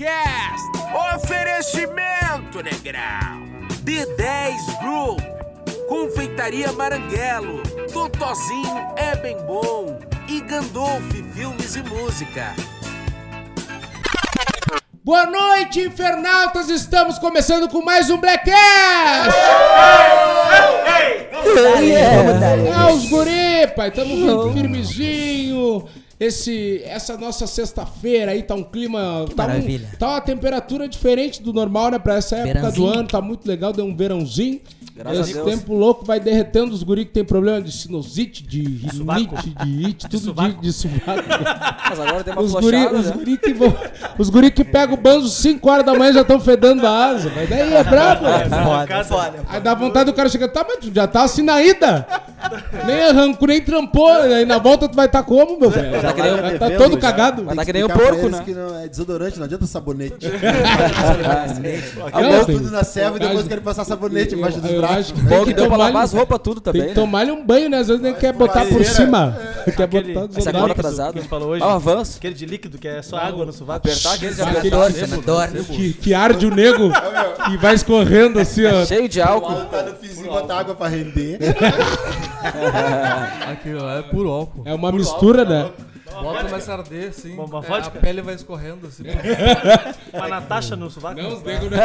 Blackcast. Oferecimento, negrão. D10 Group. Confeitaria Maranguelo. Totozinho é bem bom. E Gandolf Filmes e Música. Boa noite, infernautas! Estamos começando com mais um Blackcast! É os guri, pai, tamo firmezinho. Esse, essa nossa sexta-feira aí tá um clima. Tá, um- maravilha. tá uma temperatura diferente do normal, né? Pra essa época Verãozinho. do ano, tá muito legal, deu um verãozinho. Graças Esse a Deus. tempo louco vai derretendo os guri que tem problema de sinusite, de rinite, de it, tudo de, sovaco. de sovaco. Mas agora tem uma Os guri, os né? guri que vão. Os guri que pegam o banzo 5 horas da manhã já estão fedendo a asa. Mas daí é brabo. Foda, foda. Aí dá vontade do cara chegar, tá, mas tu já tá assim na ida. Nem arrancou, nem trampou. Aí na volta tu vai estar como, meu velho? tá que nem Vai um tá todo já. cagado. Mas tá que nem o porco, né? que não é desodorante, não adianta sabonete. Tem- tudo na serva e depois querem passar sabonete embaixo dos braços. Que Bom tem que deu pra tomar lavar as roupas tudo Tem também, que né? tomar-lhe um banho, né? Às vezes nem quer botar por cima. Quer Aquele- botar Essa desodorante. agora que atrasado. a gente falou hoje. Ah, avanço. Aquele de líquido que é só água no sovaco. Apertar aquele de apertar. Senador. Que, que arde o nego e vai escorrendo assim, ó. Cheio de álcool. Tá botar água pra render. Aquilo é puro álcool. É uma mistura, né? Bota começa a arder. Uma- uma é, vodka? a pele vai escorrendo, assim. Uma Natasha no sovaco. Não, os negros, né?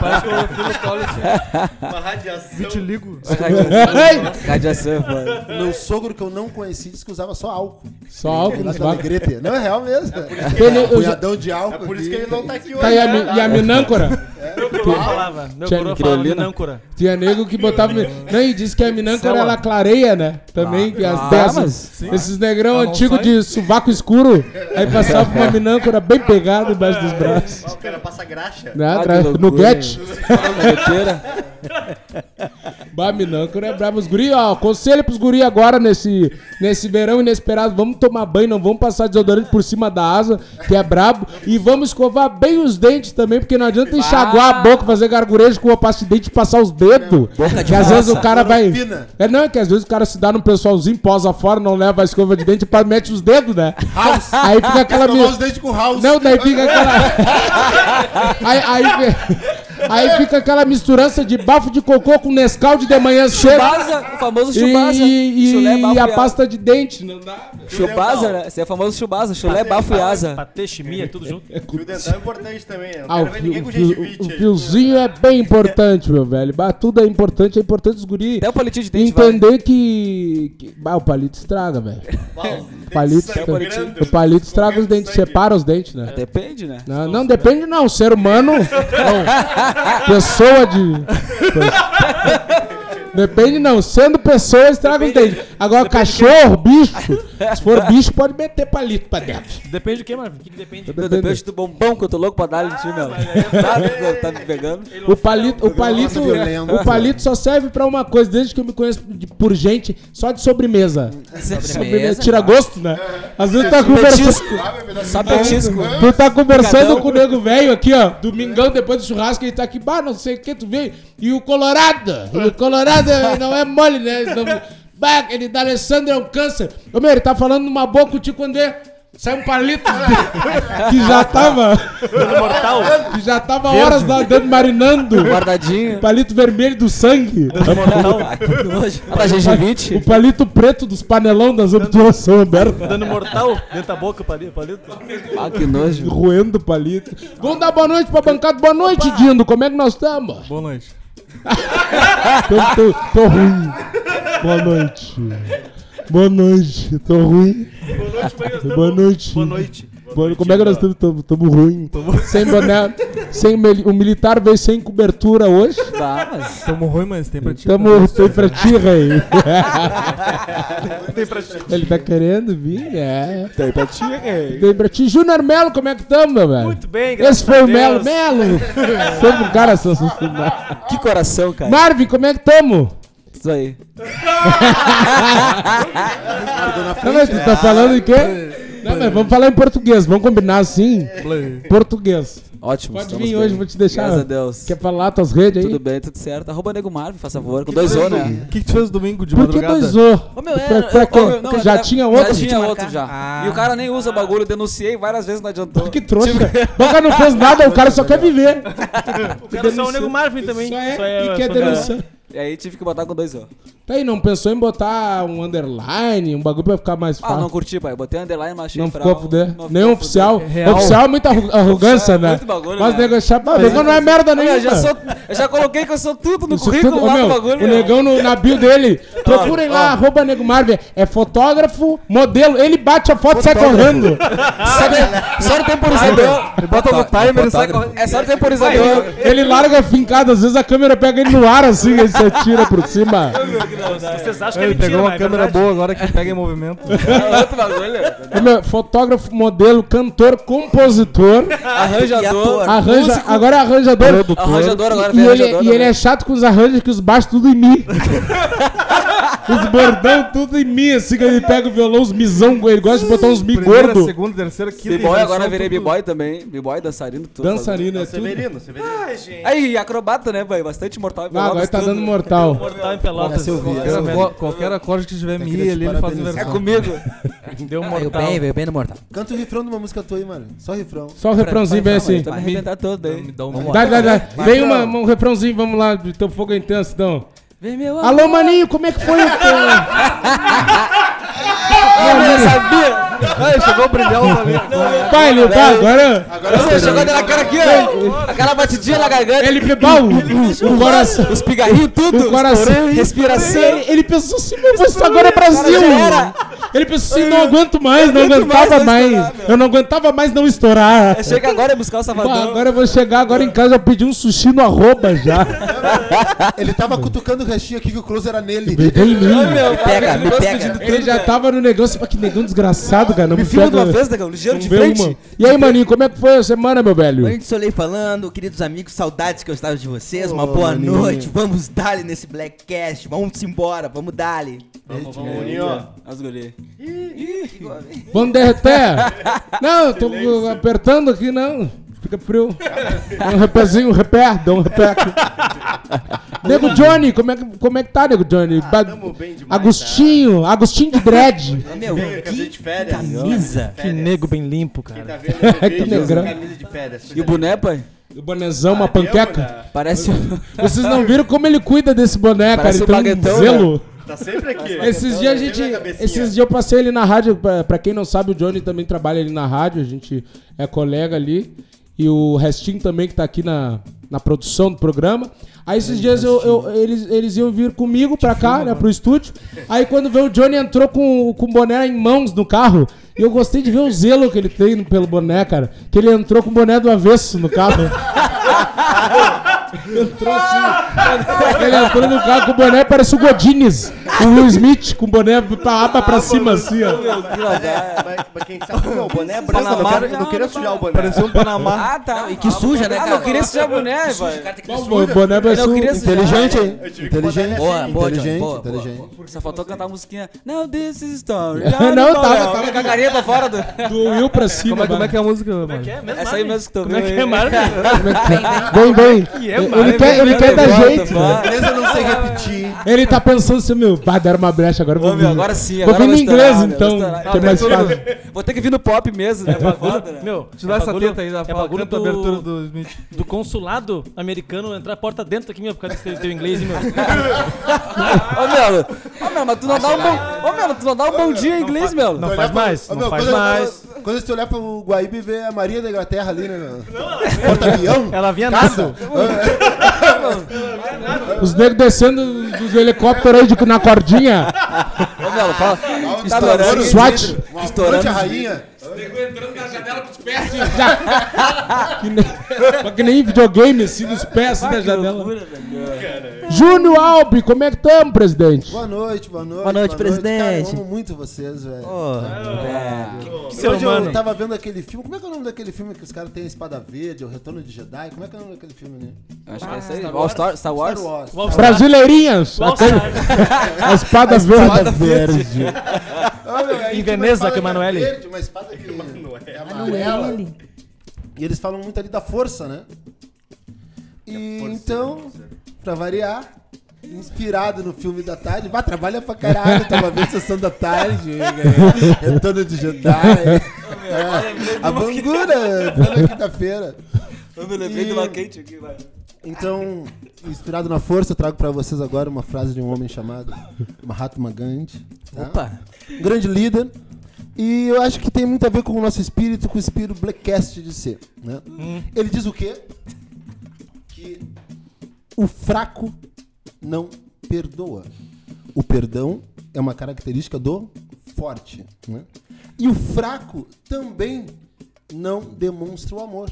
Parece que o filo tole, assim. Uma radiação. Vitiligo. Radiação, mano. Meu sogro que eu não conheci disse que usava só álcool. Só álcool vagos. Alegrete. Não, é real mesmo. Ele- eu já- Punhadão de álcool. Por isso que ele não tá aqui hoje. Tá, e a, e a minâncora? Meu coroa falava. Meu Tinha coroa falava minâncora. Tinha nego que botava. Não, e disse que a minâncora ela clareia, né? Também. que as Ah, dessas- sim. esses negrão Ah, não antigos sai? De sovaco escuro. Aí passava uma minâncora bem pegada embaixo dos braços. O cara passa graxa. Né? Ah, no get. Fogueteira. Bah, minâncora é brabo. Os guri, ó, conselho pros guri agora nesse, nesse verão inesperado. Vamos tomar banho, não vamos passar desodorante por cima da asa, que é brabo. E vamos escovar bem os dentes também, porque não adianta enxaguar a boca, fazer gargurejo com a pasta de dente e passar os dedos. que às vezes o cara vai. É, não, é que às vezes o cara se dá num pessoalzinho, posa fora, não leva a escova de dente e mete os dedos, né? Aí fica aquela. Escovar os dentes com house. Não, daí fica aquela. aí, aí, aí fica aquela misturança de bafo de cocô com Nescau de de manhã cedo. Chubasa, o famoso E, chubasa. e, Chulé, e bafo a pasta de dente, não dá. Chubasa, né? Esse é o famoso chubasa. Chulé, bafo e asa. Patê, chimia, tudo junto. Fio dental é importante também. Não Ah, o, quero ver fio- ninguém com o o fiozinho é bem importante, meu velho. Bah, tudo é importante, é importante os guri Até o palitinho de dente vai. entender que, que. Bah, o palito estraga, velho. O palito, o palito estraga os dentes, separa os dentes, né? Depende, né? Não, não depende não, ser humano, não. pessoa de... Depende não, sendo pessoa estraga os dentes. Agora cachorro, bicho, se for bicho pode meter palito pra dentro. Depende do que, mano? Que, que depende? Depende do bombom que eu tô louco pra dar ali em ti, meu. Tá, tá me pegando. O palito, o palito, o palito só serve pra uma coisa, desde que eu me conheço por gente, só de sobremesa. Sobremesa. Tira gosto, né? Às vezes tá conversando, Petisco. Só petisco. tu tá conversando com o nego velho aqui, ó, domingão depois do churrasco, ele tá aqui, bah, não sei o que, tu veio, e o Colorado, o Colorado não é mole, né? Bah, aquele da Alessandro é um câncer. Ô, meu, ele tá falando numa boca contigo quando é... Sai um palito que já tava. Mortal. Que já tava horas lá dentro marinando. Guardadinho. Palito vermelho do sangue. Mortal. Ah, gengivite. O palito preto dos panelão das obturações abertas. Dando mortal dentro da boca, palito. palito. Ah, que nojo. Roendo o palito. Vamos dar boa noite pra bancada. Boa noite, Dindo. Como é que nós estamos? Boa noite. Tô, tô, tô ruim. Boa noite. Boa noite. Tô ruim. Boa noite, Boa noite. Boa noite. Como é que nós estamos? Tamo, tamo ruim. Sem boné. Sem, o militar veio sem cobertura hoje. Tá, mas. Tamo ruim, mas tem pra ti. Tamo sem pra ti, rei. Tem pra ti. Ele tá querendo vir? É. Tem pra ti, rei. Tem pra ti. Júnior Melo, como é que tamo, meu velho? Muito bem, graças Esse foi a o. Melo. Melo! Sempre um cara sensacional. Que coração, cara. Marvin, como é que tamo? Isso aí. Não, mas tu tá falando de quê? Não, mas vamos falar em português, vamos combinar assim. Português. Ótimo. Pode vir bem. hoje, vou te deixar. Graças a Deus. Quer falar tuas redes aí? Tudo bem, tudo certo. Arroba Nego Marvin, faz favor. Com dois O, né? O que, que tu fez domingo de Por que madrugada? dois O? Ô, meu, Pra- era- pra eu- quê? ô, meu, não, Porque já era- tinha outro? Já tinha outro já. Ah. E o cara nem usa o bagulho, denunciei várias vezes, não adiantou. Que trouxa. O cara não fez nada, o cara só quer viver. O cara só é o Nego Marvin também. Só é, Só é- e quer é- denunciar. E aí tive que botar com dois O. Tá aí, não pensou em botar um underline, um bagulho pra ficar mais Ah, fácil? não curti, pai. Botei underline, mas achei Não fraco. ficou a fuder. Não Nem oficial. Real. Oficial é muita arrogância, é né? muito bagulho, Mas né? o nego é chato. Mas o negão não é merda nenhuma. Eu já, sou, eu já coloquei que eu sou tudo no Isso currículo tudo- ô, lá meu, do bagulho. o meu. negão no- na bio dele. Procurem lá, arroba Nego Marvel. É fotógrafo, modelo. Ele bate a foto e sai correndo. Só, só no temporizador. Ele bota no timer e sai correndo. É só no temporizador. Ele larga fincado, às vezes a câmera pega ele no ar assim, ele se atira por cima. Vocês acham que é Ele mentira, pegou uma mas é câmera verdade. boa agora que pega em movimento. É outro bagulho. Ô, meu, fotógrafo, modelo, cantor, compositor, Arranjador. arranja, agora é arranjador. Arranjador agora E vem ele, arranjador. e ele é chato com os arranjos que os baixos tudo em mim. os bordão tudo em mim, assim, que ele pega o violão, os misão, ele gosta de botar uns mi Primeira, gordo. segunda, terceira, quinta. B-boy agora virei tudo. B-boy também. B-boy, dançarino, tudo. Dançarino é tudo. Severino, Severino. Aí, acrobata, né, pai? Bastante mortal. e Ah, agora tá tudo. dando mortal. Mortal em Pelotas. Qualquer, acor- qualquer acorde que tiver mi, te ele, faz parabenizar. É inversão. comigo. Deu um Veio mortal. bem, veio bem no mortal. Canta o refrão de uma música tua aí, mano. Só refrão. Só o refrãozinho bem assim. Tá me arrebentar todo aí. Me dá um Dá, dá, dá. Vai, Vem uma, um refrãozinho, vamos lá, do teu fogo é intenso, então. Vem, meu Alô, maninho, como é que foi o teu... Eu sabia. Ai, chegou o brilhão ali. Pai, ele, tá, agora... Você chegou dando aquela aqui, ó. Aquela batidinha na garganta. Ele pegou o, o coração... Os pigarrinhos, tudo. O coração... Respiração. Ele, ele pensou assim, meu, isso agora é Brasil. Ele pensou assim, não aguento mais, não aguentava mais. Eu não aguentava mais não estourar. Chega agora e buscar o Salvador. agora eu vou chegar agora em casa, eu pedi um sushi no arroba já. Ele tava cutucando o restinho aqui que o close era nele. Vem em mim. Meu, pega, me pega. Ele já tava no negócio, mas que negão desgraçado, cara. Não Me me filma pega. uma vez, negão. Ligeiro de frente. uma. E aí, maninho, como é que foi a semana, meu velho? Noite Soleil falando, queridos amigos, saudades que eu estava de vocês. Uma Ô, boa maninho. noite. Vamos dar nesse Blackcast. Vamos embora, vamos dar Vamos, vamos, Boninho. As guri. Vamos derreter? não, eu tô apertando aqui, não. Fica frio. Dá um repézinho, um repé, dá um repé. Nego Johnny, como é, que, como é que tá, Nego Johnny? Ba- Tamo bem demais. Agostinho, Agostinho de dread. Meu, Veio com a gente de férias. camisa. Que nego bem limpo, Quem cara. tá vendo Que esse vídeo, negrão. camisa de férias. E o boné, pai? O bonezão, uma panqueca. Parece um... Vocês não viram como ele cuida desse boné, cara? Ele um tem um baguetão, zelo. Tá sempre aqui. Esses dias a gente. Esses dias eu passei ali na rádio. Pra, pra quem não sabe, o Johnny também trabalha ali na rádio. A gente é colega ali. E o Restinho também, que tá aqui na, na produção do programa. Aí esses dias eu, eu- eles, eles iam vir comigo pra cá, né, pro estúdio. Aí quando veio o Johnny entrou com, com o boné em mãos no carro. E eu gostei de ver o zelo que ele tem pelo boné, cara. Que ele entrou com o boné do avesso no carro. entrou assim. Ele entrou no carro com o boné, parece o Godines. O Will Smith com o boné pra aba pra cima, assim, ó. É, mas, mas quem sabe, meu, o boné é branco. Eu não quero- eu não queria sujar o boné. Parecia um Panamá. Ah, tá. E que suja, né, Ah, cara? não queria sujar boné, pai. O boné vai não sujar. Inteligente, hein? Que ele Boa, assim. boa, Inteligente, boa, boa. inteligente. Só faltou cantar a musiquinha. Now this is story. Não, tava, tava. Com a carinha pra fora do... Do Will pra cima. Como é, como é que é a música, mano? Essa aí mesmo que tu Como viu é que é, Marvel? Vem, vem. é, Ele Mário? quer, ele quer jeito. vai. Beleza, eu não sei repetir. Ele tá pensando assim, meu, vai dar uma brecha agora. Vou Ô, meu, vir. agora sim, Vou agora vir no inglês, então. é mais fácil. Vou ter que vir no pop mesmo, né? Foda, né? Meu, Te dá essa teta aí da é fala, canta a do- abertura do Smith. do consulado americano entrar porta dentro aqui, meu, por causa desse teu inglês, hein, meu. Ô, meu, ô, meu, mas tu não dá um bom... Ô, meu, tu não dá um bom dia em inglês, meu. Não faz mais, não faz mais. Quando você olhar pro Guaíba e ver a Maria da Inglaterra ali, né? Porta-avião. Ela vinha nada. Os negros descendo dos helicópteros aí de, na cordinha. Ô, meu, fala... Tá, meu, Estourando né? os SWAT. vidros, Uma Estourando ponte a os rainha. Que nem, que nem videogame, assim, dos pés, assim, da janela. Loucura, velho. Júnior Albi, como é que estamos, presidente? Boa noite, boa noite. Boa noite, presidente. Cara, eu amo muito vocês, velho. Que ser Hoje eu tava vendo aquele filme. Como é que é o nome daquele filme que os caras têm a espada verde, o retorno de Jedi? Como é que é o nome daquele filme, né? Acho que é isso aí. All Star, Star Wars? Star Wars. Star. Brasileirinhas! Aquele- Star. A espada verde. verde. Em Veneza, com Emanuele. Verde, uma espada que é amarela. E eles falam muito ali da força, né? E então, pra variar, inspirado no filme da tarde, vai, trabalha pra caralho, tava vendo sessão da tarde, é, retorno de Jedi. É, a Bangura, toda quinta-feira. Eu me lembrei E- de uma quente aqui, vai. Então, inspirado na força, eu trago pra vocês agora uma frase de um homem chamado Mahatma Gandhi. tá? Opa. Um grande líder. E eu acho que tem muito a ver com o nosso espírito, com o espírito Blackcast de ser. Né? Ele diz o quê? Que o fraco não perdoa. O perdão é uma característica do forte. Né? E o fraco também não demonstra o amor.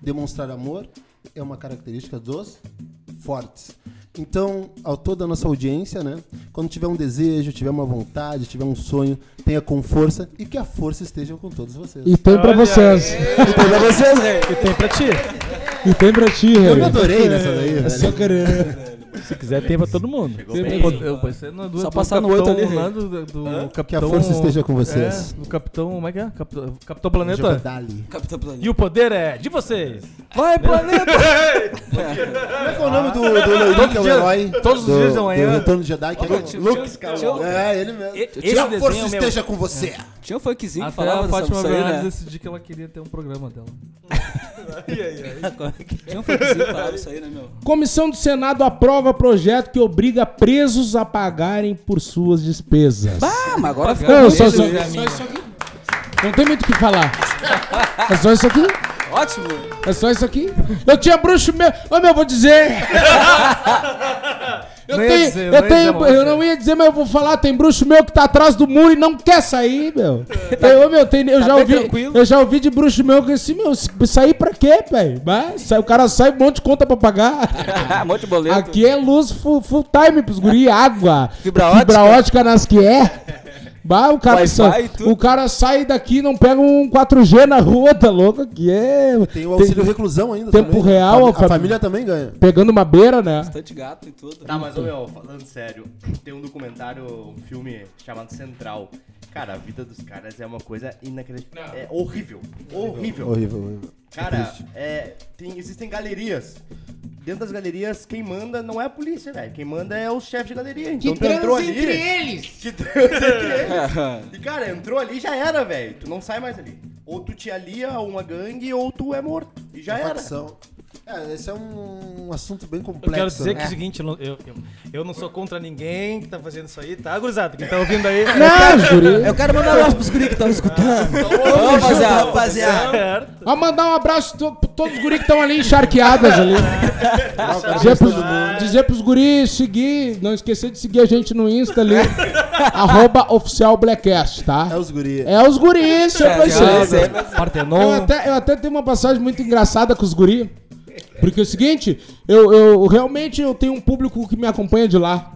Demonstrar amor é uma característica dos fortes. Então, ao toda a nossa audiência, né? Quando tiver um desejo, tiver uma vontade, tiver um sonho, tenha com força e que a força esteja com todos vocês. E tem pra vocês. E pra vocês, né? E tem pra ti. E tem pra ti, Eu me Harry. adorei nessa daí, É velho. só querer. Se quiser, tem pra todo mundo. Eu pensei no do, Só do passar no capitão, oito ali. lá do, do, do Que a capitão... força esteja com vocês. É, do capitão... Como é que é? Capitão, capitão Planeta? Capitão Planeta. E o poder é de vocês. Vai, planeta! Como é que é o nome do, do loirinho que é o herói? todos os dias da manhã. Do Retorno de Jedi, que é Luke Luke Skywalker. É, ele mesmo. E- que a força é esteja com você. Tinha um funkzinho que falava a dessa Fátima Bernardes né? decidiu que ela queria ter um programa dela. Tinha um funkzinho que falava isso aí, né, meu? Comissão do Senado aprova projeto que obriga presos a pagarem por suas despesas. Ah, mas agora ficou Não, só, só, só isso aqui. Não tem muito o que falar. É só isso aqui? Ótimo! É só isso aqui? Eu tinha bruxo meu. Ô meu, vou dizer. Eu, Não ia tenho, dizer, eu, não tenho, eu não ia dizer, mas eu vou falar. Tem bruxo meu que tá atrás do muro e não quer sair, meu. Eu, ô, meu, tem, eu, Tá já ouvi, tranquilo. eu já ouvi de bruxo meu que assim, meu, sair pra quê, velho? O cara sai um monte de conta pra pagar. um monte de boleto. Aqui é luz full, full time pros guri, água. Fibra Fibra ótica. ótica nas que é. Bah, o cara, Wi-Fi sa- tudo. o cara sai daqui e não pega um 4G na rua, tá louco? Aqui é. Tem o auxílio reclusão ainda Tempo também. real, A, a fam- a família também ganha. Pegando uma beira, né? Bastante gato e tudo. Tá, mas, ô, meu, falando sério, tem um documentário, um filme chamado Central. Cara, a vida dos caras é uma coisa inacreditável. É horrível. Horrível. Horrível, horrível. Cara, é, tem, existem galerias. Dentro das galerias, quem manda não é a polícia, velho. Quem manda é o chefe de galeria. Então tu entrou ali. eles. Que transa entre eles. E cara, entrou ali já era, velho. Tu não sai mais ali. Ou tu te alia a uma gangue ou tu é morto. E já era. Facção. É, esse é um, um assunto bem Eu complexo. quero dizer né? que é o seguinte, eu não, eu, eu, eu não sou contra ninguém que tá fazendo isso aí, tá, gurizada? Quem tá ouvindo aí... Não, guri. Eu quero mandar um abraço pros guri que estão escutando. Vamos, rapaziada. rapaziada. Ó, mandar um abraço pra todos os guris que estão ali encharqueadas ali. dizer, pros, dizer pros guris seguir, não esquecer de seguir a gente no Insta ali. arroba oficial Blackcast, tá? É os guri. É os guris, sempre vai ser. Eu Partenon. até, eu até tenho uma passagem muito engraçada com os guri. Porque é o seguinte, eu, eu realmente eu tenho um público que me acompanha de lá.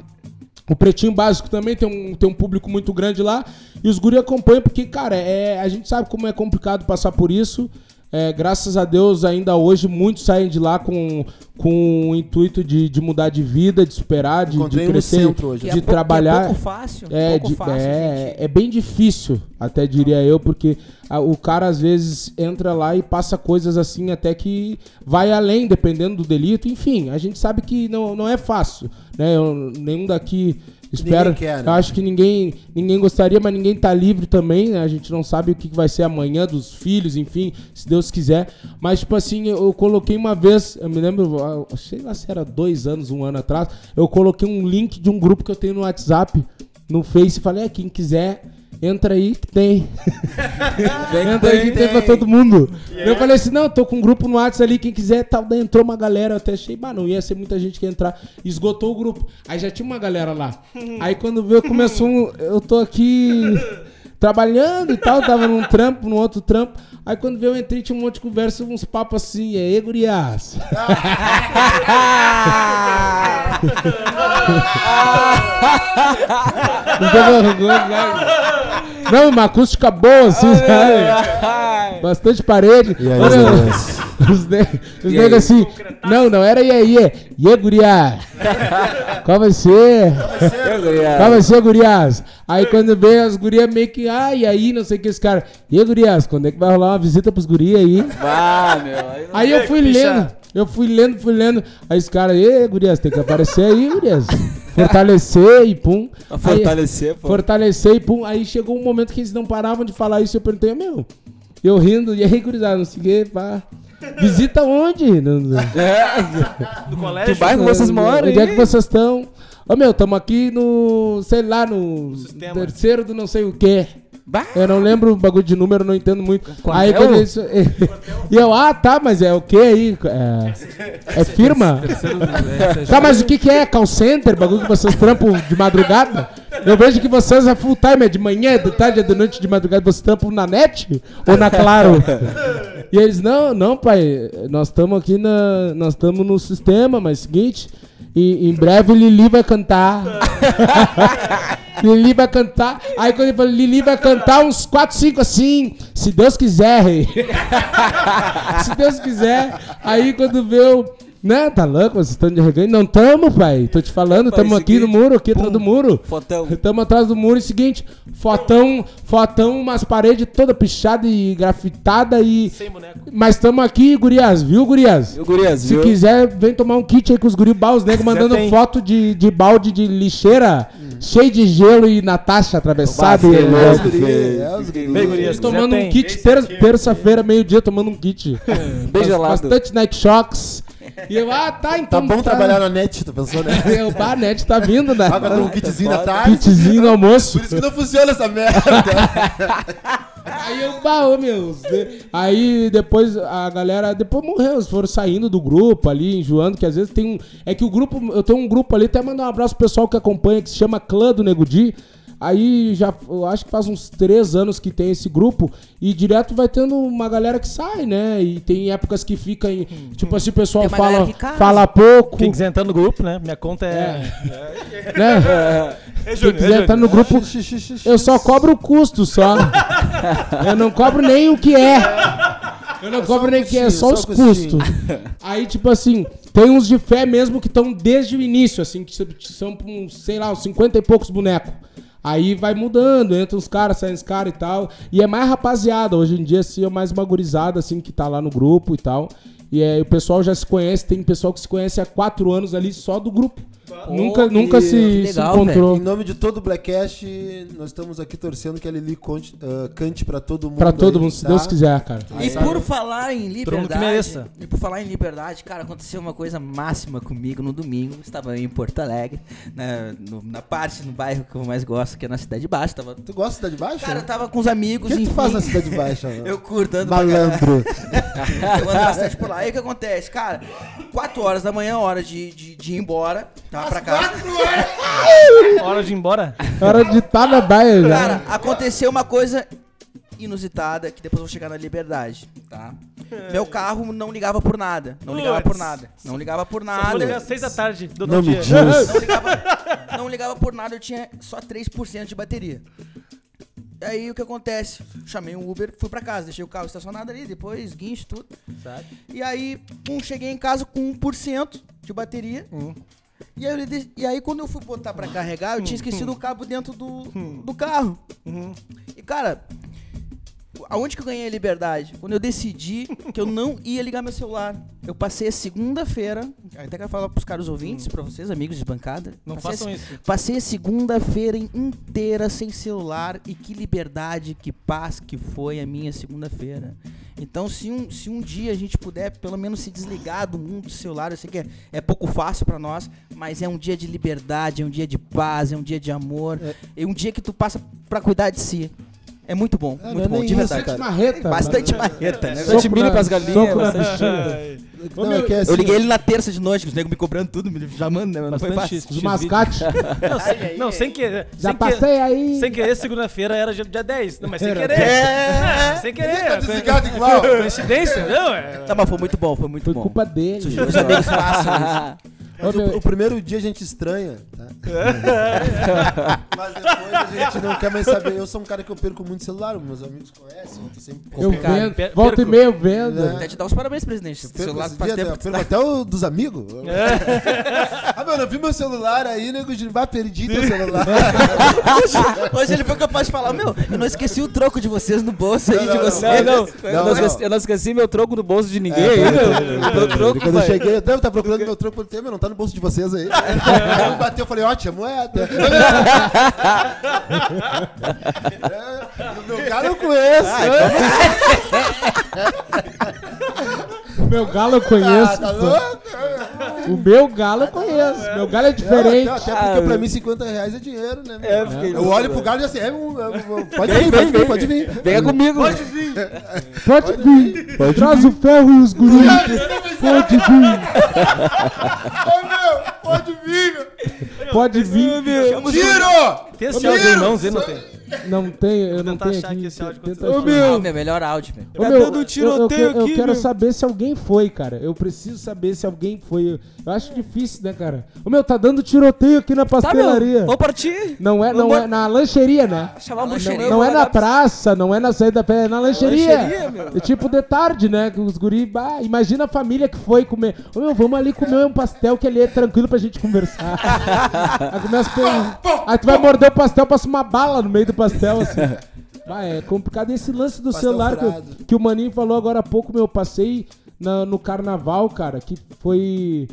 O Pretinho Básico também tem um, tem um público muito grande lá. E os guri acompanham porque, cara, é, a gente sabe como é complicado passar por isso. É, graças a Deus, ainda hoje, muitos saem de lá com, com o intuito de, de mudar de vida, de superar, de, de crescer, hoje. de é trabalhar. É pouco fácil. É, pouco de- fácil, é, é bem difícil, até diria eu, porque a- o cara às vezes entra lá e passa coisas assim até que vai além, dependendo do delito. Enfim, a gente sabe que não, não é fácil, né? Eu- nenhum daqui espera. quer, né? Eu acho que ninguém, ninguém gostaria, mas ninguém tá livre também, né? A gente não sabe o que vai ser amanhã dos filhos, enfim, se Deus quiser. Mas, tipo assim, eu, coloquei uma vez, eu me lembro, sei lá se era dois anos, um ano atrás, eu coloquei um link de um grupo que eu tenho no WhatsApp, no Face, e falei, é, quem quiser, entra aí que tem. entra aí que tem pra todo mundo. Eu falei assim, não, tô com um grupo no WhatsApp ali, quem quiser, tal. Daí entrou uma galera, eu até achei, bah, não ia ser muita gente que ia entrar. Esgotou o grupo. Aí já tinha uma galera lá. Aí quando veio, começou um, eu tô aqui trabalhando e tal, tava num trampo, num outro trampo. Aí quando veio eu entrei, tinha um monte de conversa, uns papos assim, e aí, gurias? Não tem vergonha, né? Não, uma acústica boa, assim, sabe? Bastante parede. E aí? Os, ne os negros assim. Não, não era iê, iê. Iê, guria. Qual vai ser? Qual vai ser, gurias? Aí quando vem as gurias meio que, ah, e aí, não sei o que, esse cara. E aí, gurias, quando é que vai rolar uma visita pros gurias aí? Ah, meu. Aí. Aí eu fui lendo, eu fui lendo, fui lendo. Aí esse cara, e gurias, tem que aparecer aí, gurias. Fortalecer e pum. Aí- Fortalecer, pô. Fortalecer e pum. Aí chegou um momento que eles não paravam de falar isso. Eu perguntei, meu, eu rindo, e aí, gurizada, não sei o que, pá. Visita onde? É. Do colégio. Que bairro vocês moram, Onde é que vocês estão? Ô meu, estamos aqui no, sei lá, no terceiro do não sei o quê. Bah. Eu não lembro o bagulho de número, não entendo muito. Aí Quartel? quando eles, E eu, ah, tá, mas é o que aí? É, é firma? É, Tá, mas o que que é? Call center? Bagulho que vocês trampam de madrugada? Eu vejo que vocês é full time, é de manhã, é de tarde, é de noite, de madrugada. Vocês trampam na net ou na Claro? E eles, não, não, pai, nós estamos aqui na. Nós estamos no sistema, mas seguinte, em, em breve Lili vai cantar. Lili vai cantar. Aí quando ele falou, Lili vai cantar uns 4, 5 assim, se Deus quiser. rei. se Deus quiser. Aí quando vê o. Né, tá louco? Vocês estão de reganho? Não tamo, pai. Tô te falando, Pai, tamo aqui no seguinte, muro, aqui atrás do muro. Fotão. Estamos atrás do muro e seguinte, fotão, fotão, umas paredes toda pichada e grafitada e. Sem boneco. Mas estamos aqui, gurias, viu, gurias? O Gurias, Se viu? quiser, vem tomar um kit aí com os guri os negros mandando tem. foto de, de balde de lixeira, cheio de gelo e Natasha atravessada. Que louco, Os é, os. Bem, gurias, tomando um kit ter- terça-feira, meio-dia, tomando um kit. Bem gelado. Bastante Nike Shocks. E eu, ah, tá, Tá então. bom trabalhar na net, tu pensou, né? Eu, bah, a net tá vindo, né? Agora um kitzinho da tarde. Kitzinho no almoço. Por isso que não funciona essa merda. Aí eu, bah, ô, meu. Aí depois a galera, depois morreu, eles foram saindo do grupo ali, enjoando, que às vezes tem um. É que o grupo, eu tenho um grupo ali, até mandar um abraço pro pessoal que acompanha, que se chama Clã do Nego Di. Aí já, eu acho que faz uns três anos que tem esse grupo e direto vai tendo uma galera que sai, né? E tem épocas que fica em. Tipo assim, o pessoal fala, fala pouco. Quem quiser entrar no grupo, né? Minha conta é. né? É, Quem quiser estar no grupo, eu só cobro o custo só. Eu não cobro nem o que é. Eu não cobro nem o que é, só os só o custinho. custos. Aí, tipo assim, tem uns de fé mesmo que estão desde o início, assim, que são, sei lá, uns 50 e poucos bonecos. Aí vai mudando, entra uns caras, saem uns caras e tal. E é mais rapaziada, hoje em dia, assim, é mais uma gurizada, assim, que tá lá no grupo e tal. E o pessoal já se conhece, tem pessoal que se conhece há quatro anos ali só do grupo. Nunca que- nunca se, que se legal, encontrou. Em nome de todo o Blackcast, nós estamos aqui torcendo que a Lili conte, ah, cante pra todo mundo. Pra todo aí, mundo, se tá? Deus quiser, cara. E sabe? por falar em liberdade, mereça. e por falar em liberdade, cara, aconteceu uma coisa máxima comigo no domingo. Estava em Porto Alegre, na, no- na parte, no bairro que eu mais gosto, que é na Cidade Baixa. Tava, Tu gosta da Cidade Baixa? cara, eu tava com os amigos. o que, que tu faz na Cidade Baixa? Eu curto, ando. Malandro. Eu ando bastante por lá. Aí o que acontece? Cara, 4 horas da manhã, hora de, de, de ir embora. Tava pra cá. Hora de ir embora? Hora de estar na baia já. Cara, aconteceu uma coisa inusitada, que depois eu vou chegar na liberdade, tá? Meu carro não ligava por nada. Não ligava por nada. Não ligava por Só vou ligar nada. às seis da tarde do Não outro me dia. diz. Não ligava, não ligava por nada, eu tinha só 3% de bateria. Aí o que acontece? Chamei um Uber, fui pra casa, deixei o carro estacionado ali, depois guincho, tudo. E aí, um, cheguei em casa com 1% de bateria. E aí, de- e aí, quando eu fui botar pra carregar, eu tinha esquecido o cabo dentro do, do carro. E cara, aonde que eu ganhei a liberdade? Quando eu decidi que eu não ia ligar meu celular. Eu passei a segunda-feira, até quero falar pros caros ouvintes, pra vocês, amigos de bancada. Não façam a- isso. Passei a segunda-feira inteira sem celular e que liberdade, que paz que foi a minha segunda-feira. Então, se um, se um dia a gente puder pelo menos se desligar do mundo do celular, eu sei que é, é pouco fácil pra nós, mas é um dia de liberdade, é um dia de paz, é um dia de amor, é, um dia que tu passa pra cuidar de si. É muito bom, É, muito é bom, de verdade. cara. marreta. Bastante marreta, né? Bastante milho pras galinhas, bastante-. Não, é é assim, Eu liguei ele na terça de noite, os negros me cobrando tudo, me chamando, né? Não foi Bastante fácil. Os mascates. Não, sem, não, sem querer. Já sem passei aí. Que, sem querer, segunda-feira era dia, dia 10. Não, mas sem querer. É. Sem Tá querer. desligado igual. Coincidência? Não, é. Tá, mas foi muito bom, foi muito Foi bom. culpa dele. Os amigos façam isso. Mas Ô, o, meu- o primeiro dia a gente estranha, tá? Mas depois a gente não quer mais saber. Eu sou um cara que eu perco muito celular, meus amigos conhecem, eu tô sempre Eu Complicado. vendo, Per- volta e meia eu vendo. É. Até te dar os parabéns, presidente. O Perco, celular faz dia, tempo eu tu perco tá... até o dos amigos. ah, mano, eu vi meu celular aí, nego, de ah, perdi teu celular. Hoje ele foi capaz de falar, meu, eu não esqueci o troco de vocês no bolso aí, Não, de vocês. Não, não, Não, eu, não não. esqueci, eu não esqueci meu troco no bolso de ninguém É, aí, pode meu. Meu troco, Quando eu cheguei, eu devo estar procurando meu troco por tempo, não tá no bolso de vocês aí. aí bateu, eu falei, ó, tinha moeda. é, meu cara eu conheço. O meu galo eu conheço. tá pô. louco? O meu galo eu conheço. Meu galo é diferente. Não, até porque pra mim 50 reais é dinheiro, né? meu? É, fiquei Eu olho pro galo e assim, é, um- é pode Vem, vir, vem, pode vir, vem. pode vir. Venha comigo. Pode vir. Traz o ferro e os guris. Pode vir. Ô meu, pode vir, meu. Pode vir. Tiro! Tem esse mãos, hein? Não tem. Não tem, eu não tentar tenho achar aqui. aqui esse áudio Tenta quando você achar. Ah, meu, melhor áudio, meu. Ô, Tá meu, dando eu- tiroteio eu, eu aqui, quero meu. saber se alguém foi, cara. Eu preciso saber se alguém foi. Eu acho difícil, né, cara? Ô meu, tá dando tiroteio aqui na Tá, pastelaria. meu. Vamos partir. Não é, não Vamos é na lancheria, né? Chamar a Não, mochila. Não é na praça, não é na saída da pé, é na lancheria. lancheria, meu. É tipo de tarde, né? Que os guri. bah, imagina a família que foi comer. Ô meu, vamos ali comer um pastel que ali é tranquilo pra gente conversar. Aí começa a Aí tu vai morder o pastel, passa uma bala no meio do pastel, assim. Vai, é complicado. Esse lance do Pastel celular que, que o Maninho falou agora há pouco, meu, eu passei na- no carnaval, cara, que foi.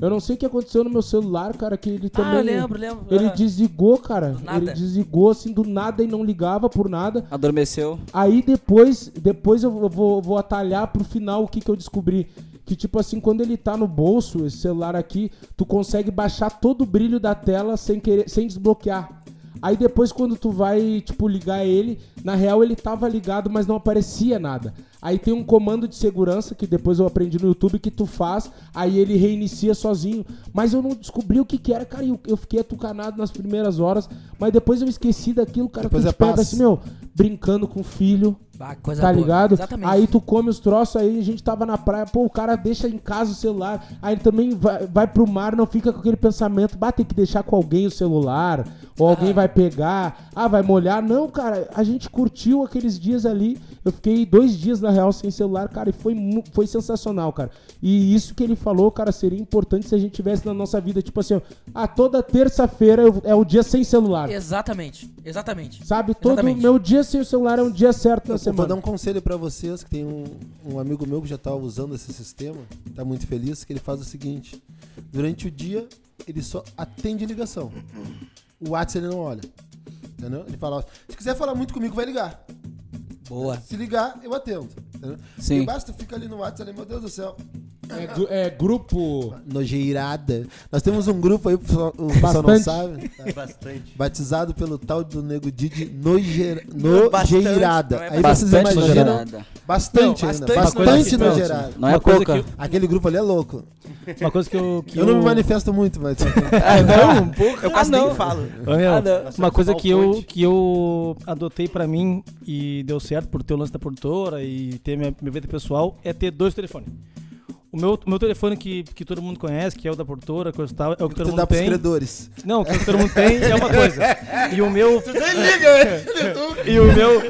Eu não sei o que aconteceu no meu celular, cara, que ele também. Ah, eu lembro, lembro. Ele desligou, cara. Do nada. Ele desligou assim do nada e não ligava por nada. Adormeceu. Aí depois, depois eu vou, vou atalhar pro final o que, que eu descobri. Que tipo assim, quando ele tá no bolso, esse celular aqui, tu consegue baixar todo o brilho da tela sem querer, sem desbloquear. Aí depois quando tu vai, tipo, ligar ele, na real ele tava ligado, mas não aparecia nada. Aí tem um comando de segurança que depois eu aprendi no YouTube que tu faz, aí ele reinicia sozinho. Mas eu não descobri o que que era, cara, e eu, eu fiquei atucanado nas primeiras horas, mas depois eu esqueci daquilo, cara, Depois tu é te pega assim, meu, brincando com o filho, Ah, coisa tá boa. ligado? Exatamente. Aí tu come os troços aí, a gente tava na praia, pô, o cara deixa em casa o celular, aí também vai, vai pro mar, não fica com aquele pensamento, bah, tem que deixar com alguém o celular, ou alguém vai pegar, ah, vai molhar. Não, cara, a gente curtiu aqueles dias ali, eu fiquei dois dias na real sem celular, cara, e foi, foi sensacional, cara. E isso que ele falou, cara, seria importante se a gente tivesse na nossa vida, tipo assim, ah, toda terça-feira é o dia sem celular. Exatamente, exatamente. Sabe, todo Exatamente. meu dia sem o celular é um dia certo na Eu vou dar semana. um conselho pra vocês, que tem um, um amigo meu que já tá usando esse sistema, tá muito feliz, que ele faz o seguinte, durante o dia, ele só atende ligação. O WhatsApp ele não olha. Entendeu? Ele fala, ó, se quiser falar muito comigo, vai ligar. Boa. Se ligar, eu atendo. Entendeu? Sim. E basta ficar ali no WhatsApp, ali, meu Deus do céu. É, é grupo. Nojeirada. Nós temos um grupo aí, o pessoal, não Bastante. sabe. tá? Bastante. Batizado pelo tal do Nego Didi nojeira, Bastante, nojeirada. não é Aí vocês Bastante imaginam. Bastante Não, ainda. bastante Bastante nojeirada. Não é Uma coisa pouca. que- Aquele grupo ali é louco. Uma coisa que eu. Que Eu não me manifesto muito, mas. Ah, não, um pouco. Eu quase ah, não. nem falo. Ah, não. uma coisa que eu, que eu adotei pra mim e deu certo por ter o lance da produtora e ter minha, minha vida pessoal é ter dois telefones. O meu, meu telefone que, que todo mundo conhece, que é o da produtora, coisa e tal, é o que todo Tu mundo dá pros tem. credores. Não, o que todo mundo tem é uma coisa. E o meu. Nem liga, ele, tu. E o meu.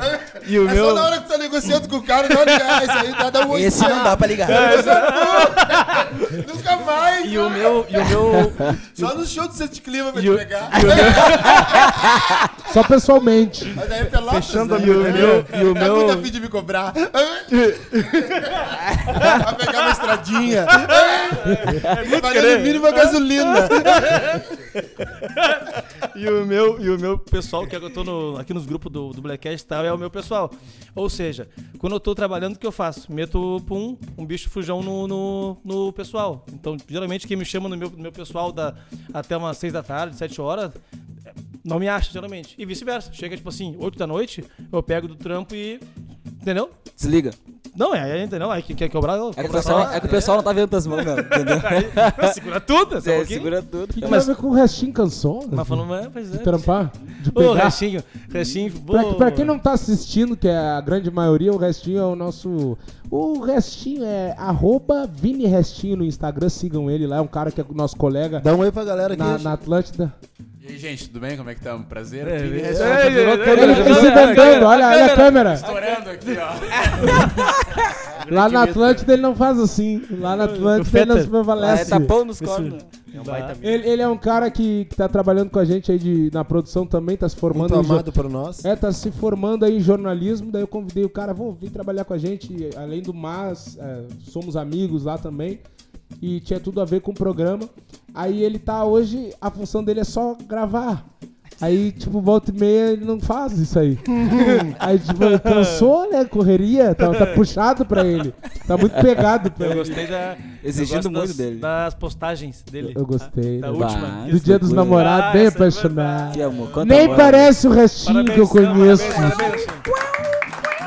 E o É meu. só na hora que tu tá negociando com o cara, que ah, esse aí dá, dá um. Esse não dá pra ligar. Nunca mais. E o meu. E o meu. Só no show do Sete Clima vai te pegar. Só pessoalmente. Mas aí é Pelotas, Fechando a né? minha- E o meu. E o É muito meu. afim de me cobrar. Vai pegar uma estradinha. Vai no mínimo a gasolina. E o meu, e o meu pessoal, que eu tô no- aqui nos grupos do, do Blackcast e tal, é o meu pessoal. Ou seja, quando eu tô trabalhando, o que eu faço? Meto pum, um bicho fujão no, no, no pessoal. Então, geralmente, quem me chama no meu, no meu pessoal da, até umas 6 da tarde, 7 horas, não me acha, geralmente. E vice-versa. Chega, tipo assim, 8 da noite, eu pego do trampo e. Entendeu? Desliga. Não, é, é, não, é que quer cobrar. É que, o pessoal, é que o pessoal não tá vendo tuas mãos, meu. Entendeu? Segura tudo, só um É, pouquinho. segura tudo. O que, Mas- tem a ver com o restinho canção? Mas falando, é, pois De é. trampar? De Ô, pegar? restinho, restinho. Pra, pra quem não tá assistindo, que é a grande maioria, o Restinho é o nosso. O Restinho é arroba Vini Restinho no Instagram, sigam ele lá, é um cara que é nosso colega Dá um oi pra galera aqui. na, na Atlântida. E aí, gente, tudo bem? Como é que estamos? Prazer. É, é, é, é, Ele é, tá é, se é, é, vendendo, olha, olha a câmera. Estourando aqui, ó. Lá na Atlântida ele não faz assim. Lá na Atlântida ele não se Fetter. Ah, é prevalece. tapão nos cornos. É um. Ele, ele é um cara que, que tá trabalhando com a gente aí de, na produção também, tá se formando Muito amado por nós. É, tá se formando aí em jornalismo, daí eu convidei o cara, vamos vir trabalhar com a gente, além do mas, é, somos amigos lá também, e tinha tudo a ver com o programa. Aí ele tá hoje, a função dele é só gravar. Aí, tipo, volta e meia ele não faz isso aí. aí, tipo, ele cansou, né? Correria, tá, tá puxado pra ele. Tá muito pegado pra Eu ele. gostei da. Exigindo eu muito das, dele. Das postagens dele. Eu gostei. Da né? última. Bah, Do dia dos Ah, namorados, bem essa é apaixonado. Que amor. quanto Nem amor. parece o restinho que eu não, conheço. Parabéns, parabéns, Alexandre.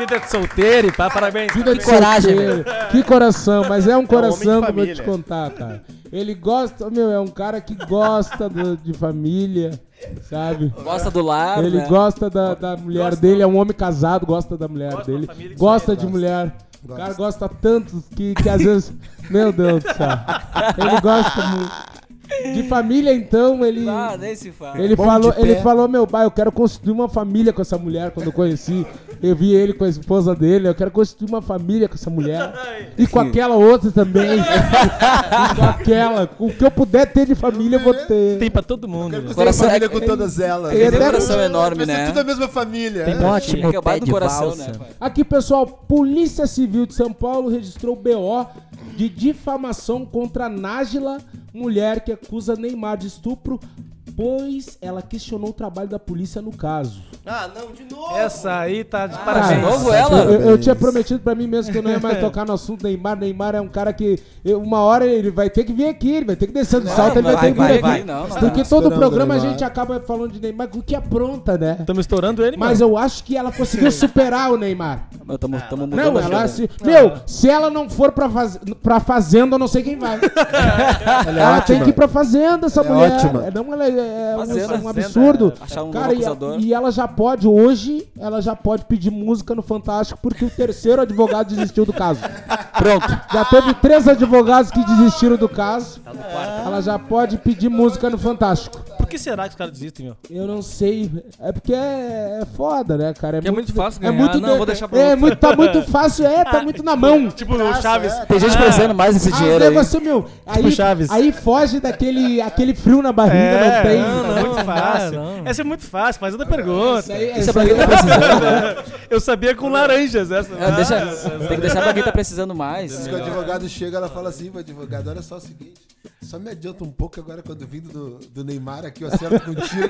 Vida de solteiro, e pá, parabéns. Vida de Que coragem, solteiro. Que coração, mas é um homem coração de que eu vou te contar, cara. Ele gosta, meu, é um cara que gosta do- de família, sabe? Gosta do lar, Ele né? gosta da, da mulher dele, é um homem casado, gosta da mulher Gosta da dele, que gosta de mulher. O cara gosta tanto que, que às vezes, meu Deus do céu, ele gosta muito. De família, então, ele. Ah, nem se fala. Ele Bom falou, ele falou, meu pai, eu quero construir uma família com essa mulher quando eu conheci. Eu vi ele com a esposa dele, eu quero construir uma família com essa mulher. E com aquela outra também. e com aquela. O que eu puder ter de família, eu vou ter. Tem pra todo mundo. Quero né? construir Coração- família é- com todas elas. Tem um até- coração enorme, Vai ser né? tudo a mesma família. Tem é. acabado pé no de coração, valsa. né? pai? Aqui, pessoal, Polícia Civil de São Paulo registrou BO de difamação contra Nájila, mulher que acusa Neymar de estupro, pois ela questionou o trabalho da polícia no caso. Ah, não, de novo. Essa aí tá de Cara, parabéns. novo ela? Eu, eu tinha prometido pra mim mesmo que eu não ia mais tocar no assunto Neymar. Neymar é um cara que eu- uma hora ele vai ter que vir aqui, ele vai ter que descer do salto, ele vai, vai, ter que vir vai, aqui. vai, não, não Porque tá todo esperando programa a gente acaba falando de Neymar, o que apronta, né? Estamos estourando ele, Mas mano. eu acho que ela conseguiu superar o Neymar. Tamo, tamo mudando Não, ela se. Meu, se ela não for pra, faz... pra fazenda, eu não sei quem vai. Ela é ela ótima. tem que ir pra fazenda, essa Ela é mulher. ótima. É, Não, ela é, é um- Fazenda. um, absurdo. Achar um Cara, e, e ela já pode, hoje, ela já pode pedir música no Fantástico, porque o terceiro advogado desistiu do caso. Pronto. Já teve três advogados que desistiram do caso. Ela já pode pedir música no Fantástico. Que será que os caras desistem, meu? Eu não sei. É porque é, é foda, né, cara? Que é muito fácil É ganhar. muito Não, vou deixar pra É, muito, tá muito fácil, é, tá muito na mão. Tipo o Chaves. Tem gente precisando mais desse Ah, dinheiro o aí. negócio, meu, aí, Tipo Chaves. aí foge daquele aquele frio na barriga, não tem. não, não, Não, muito fácil. não. Essa é muito fácil, faz outra pergunta. Isso aí, Isso é isso pra aí quem tá precisando. Eu sabia com laranjas essa. É, deixa, tem que deixar pra quem tá precisando mais. Que o advogado chega, ela fala assim, "Ô, advogado, olha só o seguinte, só me adianta um pouco agora quando vindo do, do Neymar aqui, eu acerto contigo.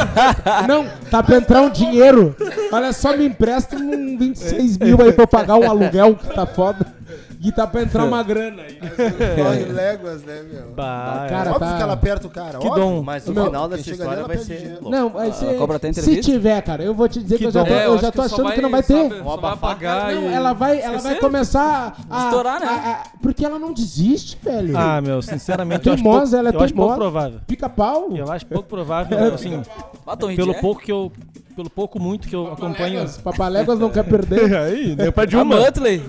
Não, tá pra entrar um dinheiro. Olha só, me empresta um 26 mil aí pra eu pagar um aluguel que tá foda. E tá pra entrar uma grana aí. Corre léguas, né, meu? Bah, Cara, Óbvio tá- que ela aperta o cara, Que óbvio. dom. Mas no Meu, final dessa história nela vai ser louco. Não, vai ser. cobra até se tiver, cara, eu vou te dizer que, Que eu já tô. É, eu já tô achando que não vai ter. sabe- Só vai pagar Não, e... ela vai, ela vai começar a, Estourar, né? a- a- porque ela não desiste, velho. Ah, meu, sinceramente, Teimosa, ela é eu acho pouco teimosa. provável. Pica-pau. Eu acho pouco provável, assim, pelo pouco que eu, pelo pouco muito que eu acompanho. Papaléguas, quer perder. Aí, deu pra de A uma. Muttley.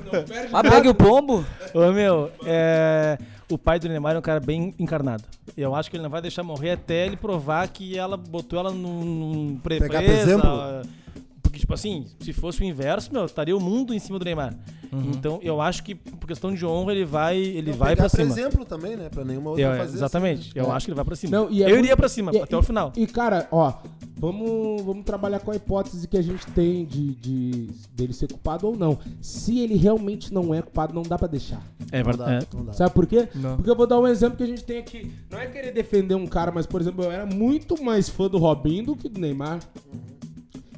Ah, pegue o pombo. Ô, meu, é... o pai do Neymar é um cara bem encarnado. Eu acho que ele não vai deixar morrer até ele provar que ela botou ela num, num pre Pegar por exemplo? Porque, tipo assim, se fosse o inverso, meu, estaria o mundo em cima do Neymar. Então, eu acho que, por questão de honra, ele vai, ele Não, vai pegar pra cima. exemplo também, né? Pra nenhuma outra Eu- fazer exatamente. assim. Eu É. acho que ele vai pra cima. Não, e é eu muito- iria pra cima, e- até e- o final. E, cara, ó, vamos, vamos trabalhar com a hipótese que a gente tem de, de dele ser culpado ou não. Se ele realmente não é culpado, não dá pra deixar. É verdade. dá. Sabe por quê? Não. Porque eu vou dar um exemplo que a gente tem aqui. Não é querer defender um cara, mas, por exemplo, eu era muito mais fã do Robinho do que do Neymar.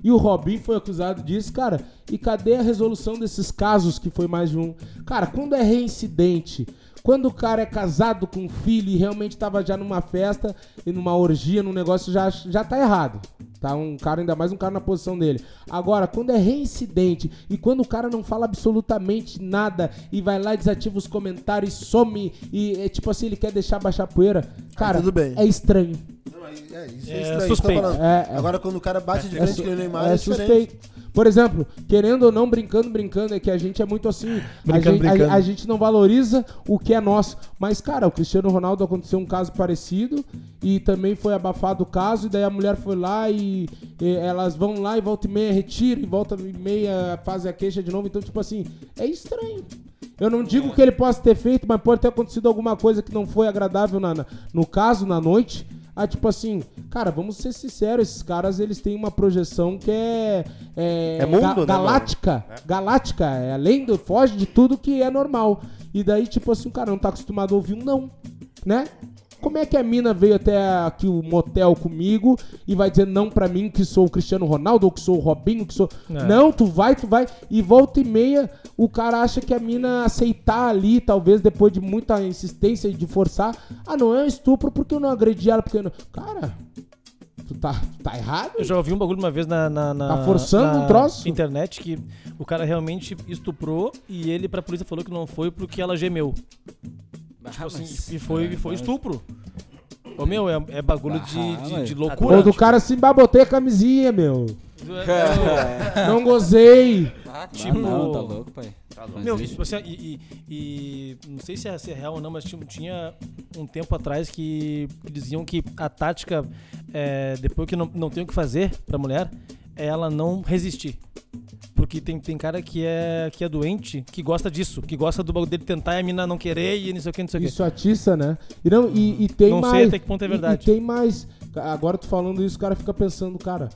E o Robinho foi acusado disso, cara. E cadê a resolução desses casos que foi mais de um? Cara, quando é reincidente, quando o cara é casado com um filho e realmente tava já numa festa e numa orgia, num negócio, já, já tá errado. Tá um cara, ainda mais um cara na posição dele. Agora, quando é reincidente e quando o cara não fala absolutamente nada e vai lá e desativa os comentários e some e é tipo assim, ele quer deixar baixar poeira, cara, tudo bem. é estranho. Não, aí- é, isso É é, estranho, suspeito. É, é. Agora, quando o cara bate de É, frente su- com o Neymar, é, é diferente. suspeito. Por exemplo, querendo ou não, brincando, brincando, é que a gente é muito assim. a, Brincando, gente, a- brincando. a gente não valoriza o que é nosso. Mas, cara, o Cristiano Ronaldo aconteceu um caso parecido e também foi abafado o caso. E daí a mulher foi lá e, e elas vão lá e volta e meia retira e volta e meia fazem a queixa de novo. Então, tipo assim, é estranho. Eu não digo que ele possa ter feito, mas pode ter acontecido alguma coisa que não foi agradável na, na- no caso, na noite. Ah, tipo assim, cara, vamos ser sinceros, esses caras eles têm uma projeção que é. É, É mundo, ga- né, galáctica. Galáctica, é além do. foge de tudo que é normal. E daí, tipo assim, o cara não tá acostumado a ouvir um não, né? Como é que a mina veio até aqui o motel comigo e vai dizer não pra mim que sou o Cristiano Ronaldo ou que sou o Robinho, que sou. É. Não, tu vai, tu vai. E volta e meia, o cara acha que a mina aceitar ali, talvez depois de muita insistência e de forçar. Ah, não é um estupro porque eu não agredi ela, porque eu não. Cara, tu tá, tá errado? Eu já ouvi um bagulho uma vez na, na, na- Tá forçando na um troço? internet que o cara realmente estuprou e ele pra polícia falou que não foi porque ela gemeu. Tipo assim, e foi, e foi estupro. Ô meu, é, é bagulho de, de, mas- de Ou loucura. do cara assim, bah, botei a camisinha, meu. É, Não gozei. Ah, Tipo- não, tá louco, pai. Meu, tipo assim, e, e- e não sei se é, se é real ou não, mas tinha, tinha um tempo atrás que, diziam que a tática, é, depois que não, não tem o que fazer pra mulher, é ela não resistir. Porque tem, tem cara que é, que é doente, que gosta disso, que gosta do bagulho dele tentar e a mina não querer e não sei o que, não sei o que. Isso atiça, né? E, não, e, e tem Não sei mais. até que ponto é e- verdade. E, tem mais. Agora tu falando isso, o cara fica pensando, cara,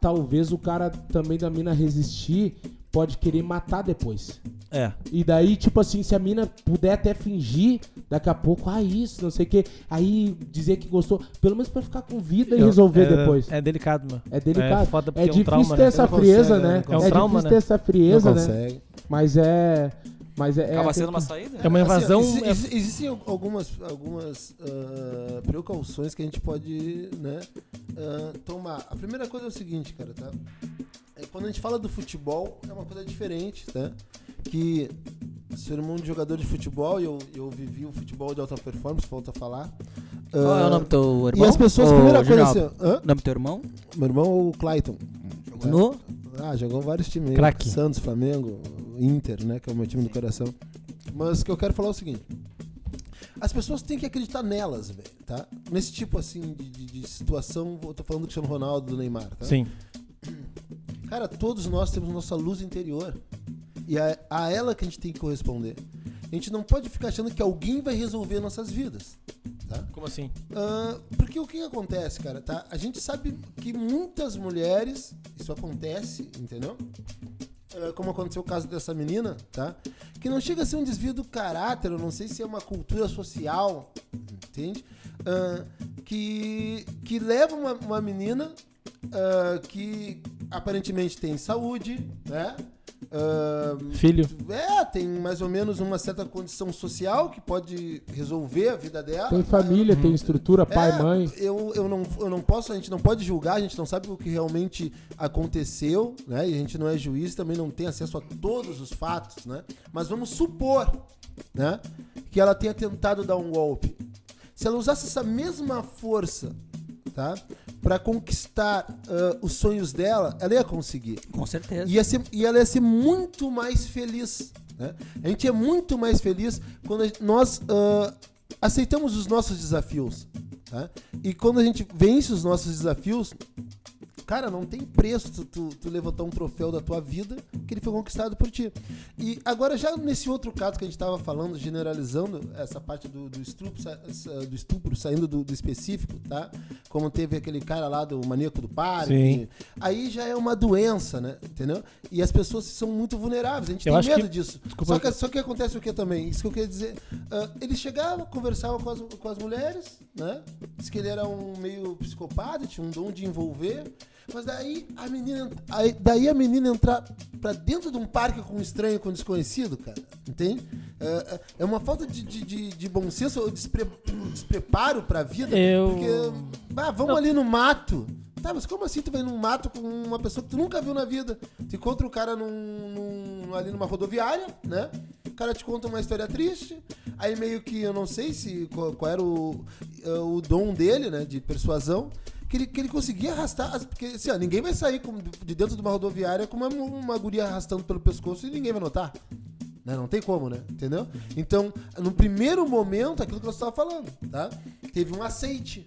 talvez o cara também da mina resistir pode querer matar depois. É. E daí, tipo assim, se a mina puder até fingir, daqui a pouco, ah, isso, não sei o quê, aí dizer que gostou, pelo menos pra ficar com vida e resolver é, depois. É delicado, mano. É delicado. É foda É, é um difícil trauma, ter né? essa Não consegue, frieza, né? né? Não É, trauma, difícil né? ter essa Não frieza, né? consegue. Mas é. Mas é. Acaba é sendo uma saída. É uma invasão. Assim, é- exi- existem al- algumas, algumas ah, precauções que a gente pode né, ah, tomar. A primeira coisa é o seguinte, cara, tá? É, quando a gente fala do futebol, é uma coisa diferente, tá? Que sou irmão de jogador de futebol e eu, eu vivi o futebol de alta performance, falta falar. Qual é Ah, o nome do teu irmão? E as pessoas, Ô, primeira coisa assim, hã? Nome do teu irmão? Meu irmão é o Clayton. No? Ah, jogou vários times. aí. Craque. Santos, Flamengo, Inter, né? Que é o meu time do coração. Mas o que eu quero falar é o seguinte. As pessoas têm que acreditar nelas, velho, tá? Nesse tipo, assim, de, de- de situação, eu tô falando do Cristiano Ronaldo, do Neymar, tá? Sim. Cara, todos nós temos nossa luz interior. E é a ela que a gente tem que corresponder. A gente não pode ficar achando que alguém vai resolver nossas vidas, tá? Como assim? Ah, porque o que que acontece, cara, tá? A gente sabe que muitas mulheres, isso acontece, entendeu? Como aconteceu o caso dessa menina, tá? Que não chega a ser um desvio do caráter, eu não sei se é uma cultura social, entende? Ah, que, que leva uma, uma menina que aparentemente tem saúde, né? Ah, Filho. é, tem mais ou menos uma certa condição social que pode resolver a vida dela. Tem família, tem estrutura, pai, É, mãe. Eu, eu, não, eu não posso, a gente não pode julgar, a gente não sabe o que realmente aconteceu, né? E a gente não é juiz, também não tem acesso a todos os fatos, né? Mas vamos supor, né? Que ela tenha tentado dar um golpe. Se ela usasse essa mesma força, tá? Pra conquistar ah, os sonhos dela, ela ia conseguir. Com certeza. Ia ser, e ela ia ser muito mais feliz. Né? A gente é muito mais feliz quando gente- nós ah, aceitamos os nossos desafios. tá? E quando a gente vence os nossos desafios, cara, não tem preço tu, tu, tu levantar um troféu da tua vida que ele foi conquistado por ti. E agora, já nesse outro caso que a gente estava falando, generalizando essa parte do, do, estupro, do estupro saindo do, do específico, tá? Como teve aquele cara lá do maníaco do parque. Aí já é uma doença, né? Entendeu? E as pessoas são muito vulneráveis. A gente Eu tem medo que- disso. Desculpa. Só que, só que acontece o que também? Isso que eu queria dizer. Ah, ele chegava, conversava com as, com as mulheres, né? Diz que ele era um meio psicopata, tinha um dom de envolver. Mas daí a menina, aí- daí a menina entrar pra dentro de um parque com um estranho, com um desconhecido, cara, entende? É, é uma falta de, de, de- bom senso ou despre- despreparo pra vida. Eu- Porque, ah, vamos Não. ali no mato, tá, mas como assim tu vai num mato com uma pessoa que tu nunca viu na vida? Tu encontra o cara num, num- ali numa rodoviária, né? O cara te conta uma história triste. Aí meio que eu não sei se qual, qual era o, eh, o dom dele, né? De persuasão. Que ele, que ele conseguia arrastar. as- Porque assim, ó, ninguém vai sair com- de dentro de uma rodoviária com uma, uma guria arrastando pelo pescoço e ninguém vai notar. Né? Não tem como, né? Entendeu? Então, no primeiro momento, aquilo que você estava falando, tá? Teve um aceite.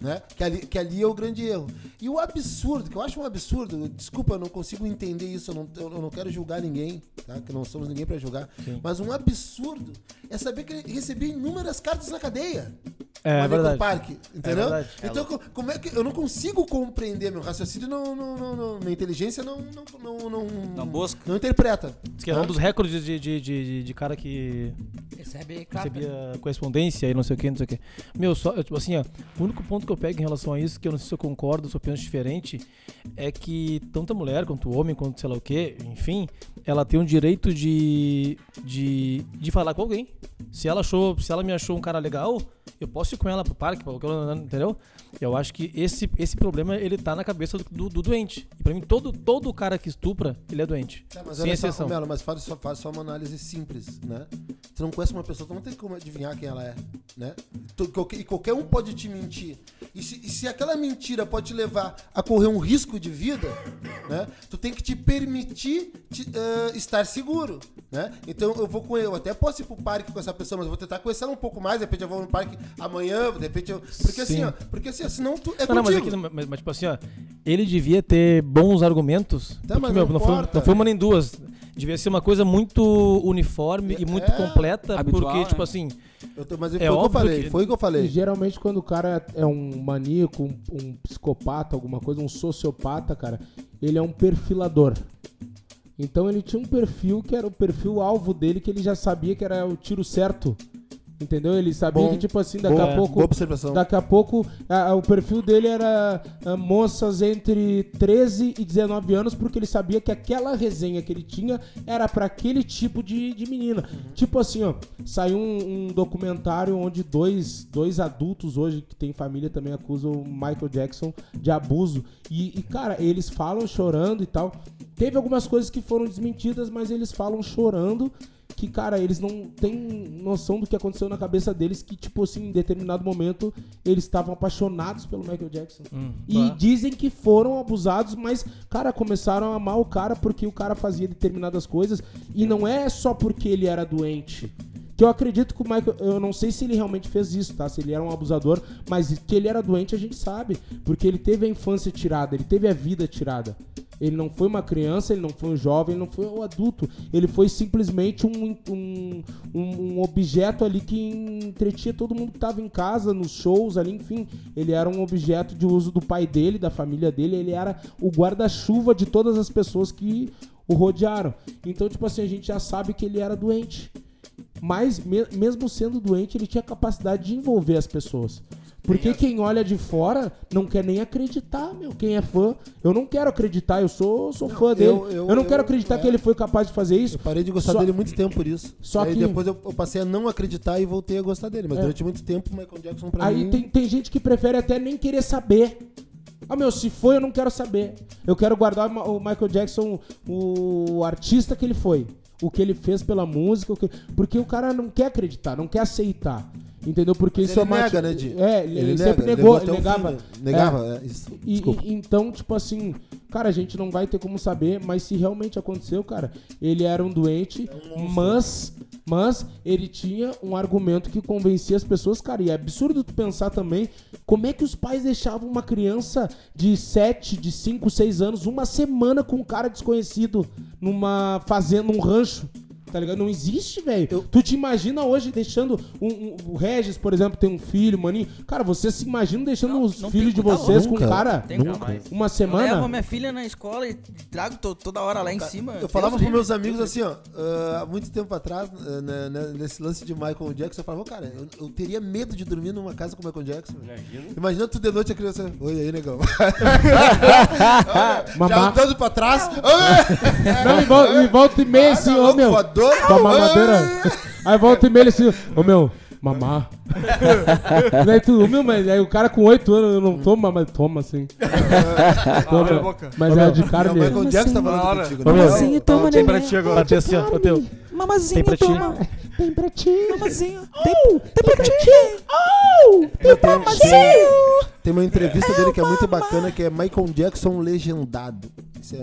Né? Que, ali, que ali é o grande erro. E o absurdo, que eu acho um absurdo, desculpa, eu não consigo entender isso, eu não, eu não quero julgar ninguém, tá? Que não somos ninguém pra julgar. Mas um absurdo é saber que ele recebia inúmeras cartas na cadeia. É, é verdade. parque, entendeu? verdade. então, co- como é que eu não consigo compreender meu raciocínio, não, não, não, não- minha inteligência não não não não, Não busca. não interpreta. Diz que é um dos recordes de, de, de, de- de cara que Recebe carta. recebia correspondência e não sei o que, não sei o que. Meu, só, tipo assim, ó, o único ponto que eu pego em relação a isso, que eu não sei se eu concordo, se eu penso diferente, é que tanto a mulher quanto o homem, quanto sei lá o que, enfim, ela tem o direito de, de, de falar com alguém. Se ela achou, se ela me achou um cara legal, eu posso ir com ela pro parque, pra qualquer lugar, entendeu? Eu acho que esse, esse problema, ele tá na cabeça do, do, do doente. E pra mim, todo, todo cara que estupra, ele é doente. Tá, mas sem olha só, exceção. Melo, mas faz só, faz só uma análise simples, né? Tu não conhece uma pessoa, tu não tem como adivinhar quem ela é, né? E qualquer um pode te mentir. E se, e se aquela mentira pode te levar a correr um risco de vida, né? Tu tem que te permitir te, ah, estar seguro, né? Então eu vou com eu até posso ir pro parque com essa pessoa, mas eu vou tentar conhecer ela um pouco mais. De repente eu vou no parque amanhã, de repente eu. Porque assim, Sim. ó, porque assim, ó, senão tu é Não, não, mas, aqui, não- mas, mas, tipo assim, ó, ele devia ter bons argumentos. Tá, porque, mas meu, não não, foi, não foi uma nem duas. Devia ser uma coisa muito uniforme e muito É, completa, habitual, porque, né? tipo assim, Eu tô- mas foi É o que eu falei, que- foi o que eu E falei. geralmente quando o cara é um maníaco, um, um psicopata, alguma coisa, um sociopata, cara, ele é um perfilador. Então ele tinha um perfil que era o perfil alvo dele, que ele já sabia que era o tiro certo. Entendeu? Ele sabia Bom, que, tipo assim, daqui boa, a pouco. boa observação. Daqui a pouco, a- a- o perfil dele era ah, moças entre 13 e 19 anos, porque ele sabia que aquela resenha que ele tinha era pra aquele tipo de, de menina. Tipo assim, ó, saiu um, um documentário onde dois, dois adultos hoje, que tem família, também acusam o Michael Jackson de abuso. E, e, cara, eles falam chorando e tal. Teve algumas coisas que foram desmentidas, mas eles falam chorando que, cara, eles não têm noção do que aconteceu na cabeça deles, que, tipo assim, em determinado momento, eles estavam apaixonados pelo Michael Jackson. e bah. dizem que foram abusados, mas, cara, começaram a amar o cara porque o cara fazia determinadas coisas. E não é só porque ele era doente. Que eu acredito que o Michael, eu não sei se ele realmente fez isso, tá? Se ele era um abusador, mas que ele era doente a gente sabe. Porque ele teve a infância tirada, ele teve a vida tirada. Ele não foi uma criança, ele não foi um jovem, ele não foi um adulto. Ele foi simplesmente um, um, um, objeto ali que entretinha todo mundo que tava em casa, nos shows ali, enfim. Ele era um objeto de uso do pai dele, da família dele. Ele era o guarda-chuva de todas as pessoas que o rodearam. Então, tipo assim, a gente já sabe que ele era doente. Mas, me- mesmo sendo doente, ele tinha capacidade de envolver as pessoas. Porque quem olha de fora não quer nem acreditar, meu. Quem é fã, eu não quero acreditar, eu sou, sou fã dele. eu- Eu, não quero acreditar é. que ele foi capaz de fazer isso. Eu parei de gostar Só- dele muito tempo por isso. Só Aí que- depois eu, passei a não acreditar e voltei a gostar dele. Mas É. durante muito tempo o Michael Jackson pra Aí mim. tem, tem gente que prefere até nem querer saber. Ah, meu, se foi, eu não quero saber. Eu quero guardar o Michael Jackson, o artista que ele foi. O que ele fez pela música. o que- Porque o cara não quer acreditar, não quer aceitar. Entendeu? Porque Mas isso é uma nega, né, Di? É, ele, Ele sempre nega, negou, o negava. fim, né? Negava, é, isso. E- e- então, tipo assim, cara, a gente não vai ter como saber, mas se realmente aconteceu, cara, ele era um doente, mas, mas ele tinha um argumento que convencia as pessoas, cara. E é absurdo tu pensar também como é que os pais deixavam uma criança de 7, de 5, 6 anos, uma semana com um cara desconhecido numa fazenda, num rancho. Tá ligado? Não existe, velho. Tu te imagina hoje deixando um, um- o Regis, por exemplo, tem um filho, maninho. Cara, você se imagina deixando Não, os não filhos de tá vocês louco. com um cara Tem Nunca. uma Eu semana? levo minha filha na escola e trago to- toda hora lá em cima. Eu falava pros meus amigos assim, ó, ah, há muito tempo atrás, ah, né, né, nesse lance de Michael Jackson, eu falava, cara, eu, eu teria medo de dormir numa casa com o Michael Jackson. Imagina. Imagina tu de noite a criança, oi aí, negão. Mamá. Já andando pra trás. Não, e volta, e volta e meia assim, ô meu. Voador. Com a mamadeira. Aí volta e meia ele assim, ô meu, mamar. Daí tu, meu, mas aí o cara com 8 anos, eu não tomo, mas toma assim. Toma. Abre a boca. Mas é de cara mesmo. Michael Jackson tá falando contigo. Né? Mamazinho, toma, Tem pra ti agora. Pra ti assim, ó. Teu. Mamazinho, Tem pra ti. toma. Tem pra ti. Mamazinho. Tem, tem pra ti. Tem, tem, Mamazinho. tem uma entrevista dele que é muito bacana, que é Michael Jackson legendado. Isso é- é-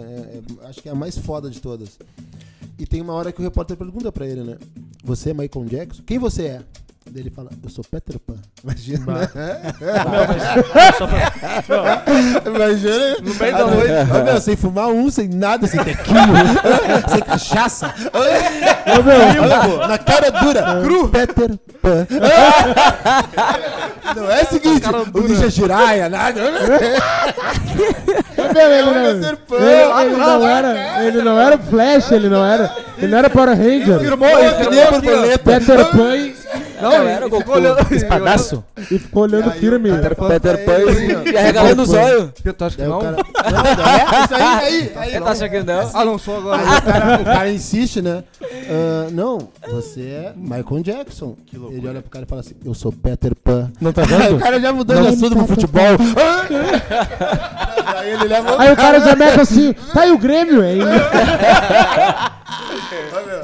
é- acho que é a mais foda de todas. E tem uma hora que o repórter pergunta pra ele, né? Você é Michael Jackson? Quem você é? Daí ele fala, eu sou Peter Pan. Imagina. Imagina. No meio da noite. meu, sem fumar um, sem nada, sem tequila, sem cachaça. Ô, meu, na cara dura. Cru. Peter Pan. Não é o seguinte, o Ninja Jiraiya, nada. Ele, não, ele, ele não era, ele não era Flash, ele não era, ele não era Power Ranger. Firmou, ele nem borboleta. Peter Pan e- Não, era o Goku. Espadaço. e ficou olhando firme. Peter Pan assim, ó. e arregalando os olhos. Tu acha que não? cara. Não, é isso aí, aí. aí Você tá achando que não? Ah, não sou agora. Aí o cara, o cara insiste, né? Ah, não, você é Michael Jackson. Ele olha pro cara e fala assim: Eu sou Peter Pan. Não tá Aí vendo? o cara já mudou de assunto pro futebol. aí ele leva. Aí o cara já mete assim, tá aí o Grêmio, hein?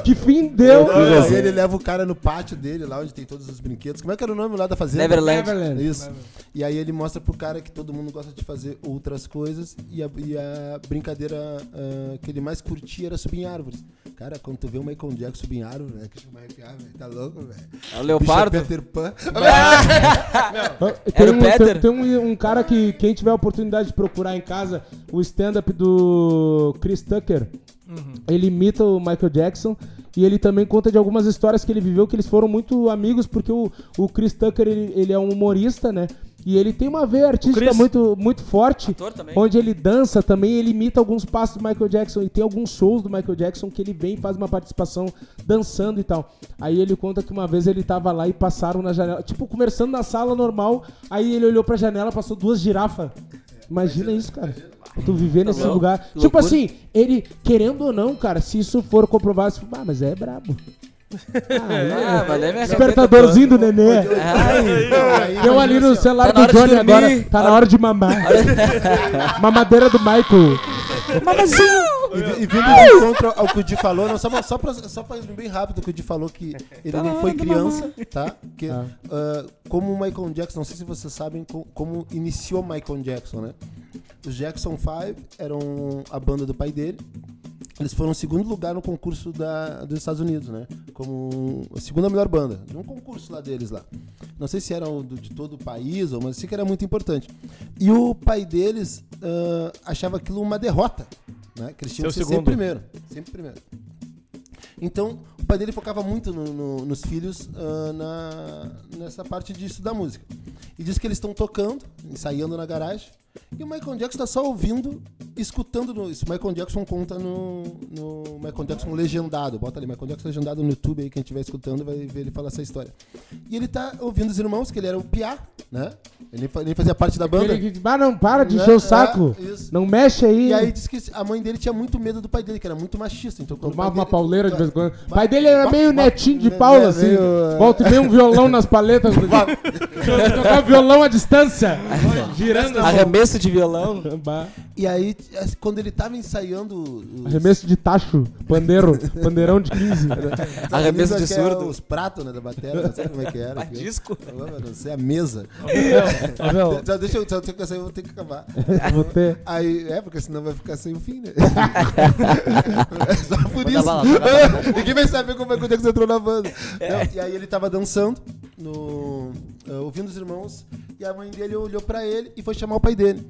que fim deu. Aí ele leva o cara no pátio dele, lá onde tem todos os brinquedos. Como é que era o nome lá da fazenda? Neverland. Neverland. Isso. E aí ele mostra pro cara que todo mundo gosta de fazer outras coisas e a, e a brincadeira ah, que ele mais curtia era subir em árvores. Cara, quando tu vê o Michael Jackson subir em árvore, né? Que chama arrepiar, velho. Tá louco, velho. É o Leopardo. Bicho é Peter Pan. Tem, Era o um, Peter? tem, tem um, um cara que, quem tiver a oportunidade de procurar em casa, o stand-up do Chris Tucker, ele imita o Michael Jackson e ele também conta de algumas histórias que ele viveu, que eles foram muito amigos, porque o, o Chris Tucker, ele, ele é um humorista, né? E ele tem uma veia artística muito, muito forte, onde ele dança também, ele imita alguns passos do Michael Jackson, e tem alguns shows do Michael Jackson que ele vem e faz uma participação dançando e tal. Aí ele conta que uma vez ele tava lá e passaram na janela, tipo, conversando na sala normal, aí ele olhou pra janela, passou duas girafas. Imagina isso, cara. Tu viver nesse lugar. Que Tipo loucura. assim, ele, querendo ou não, cara, se isso for comprovado, você fala, ah, mas é brabo. Ah, mas Despertadorzinho do nenê. Ai, Deu ali no celular Tá na do hora de Johnny dormir. agora. Tá na hora de mamar. Mamadeira do Michael. E, vi- e vindo de encontro ao que o Di falou, não, só, pra, só, pra, só pra ir bem rápido, que o Di falou que ele não foi criança, tá? Que, Ah. ah, como o Michael Jackson, não sei se vocês sabem co- como iniciou Michael Jackson, né? Os Jackson 5 eram a banda do pai dele. Eles foram segundo lugar no concurso da, dos Estados Unidos, né? Como a segunda melhor banda. Um concurso lá deles lá. Não sei se eram de todo o país, ou mas sei que era muito importante. E o pai deles ah, achava aquilo uma derrota, né? Que eles tinham Seu que ser segundo. sempre primeiro. Sempre primeiro. Então, o pai dele focava muito no- no- nos filhos ah, na, nessa parte de estudar música. E diz que eles estão tocando, ensaiando na garagem, e o Michael Jackson está só ouvindo, escutando. No, isso o Michael Jackson conta no, no Michael Jackson legendado. Bota ali, Michael Jackson legendado no YouTube aí, quem estiver escutando vai ver ele falar essa história. E ele tá ouvindo os irmãos, que ele era o Piá, né? Ele, ele fazia parte da banda. Ele, ah, não, para de Né? encher o saco. É. Não mexe aí. E aí diz que a mãe dele tinha muito medo do pai dele, que era muito machista. Então, Tomava pai uma dele- pauleira de vez em quando. O pai dele era meio ba- netinho de me- Paula, me- assim. meio, eh, Volta e meia um violão nas paletas. Tocava violão à distância. Girando assim. Arremesso de violão. E aí, assim, quando ele tava ensaiando. Os, Arremesso de tacho, pandeiro, pandeirão de 15. os arremesso de é surdo. Os pratos, né, da bateria, não sei como é que era. aquilo. Disco. Eu Não sei, a mesa. Ô, meu, Só deixa eu, só aí eu vou ter que acabar. Vou ter. Aí, é, porque senão vai ficar sem o fim, né? É Só por isso. bala. Ninguém vai saber como é que o Jackson entrou na banda. Não, e aí ele tava dançando, no, eh, ouvindo os irmãos, e a mãe dele olhou pra ele e foi chamar o pai dele.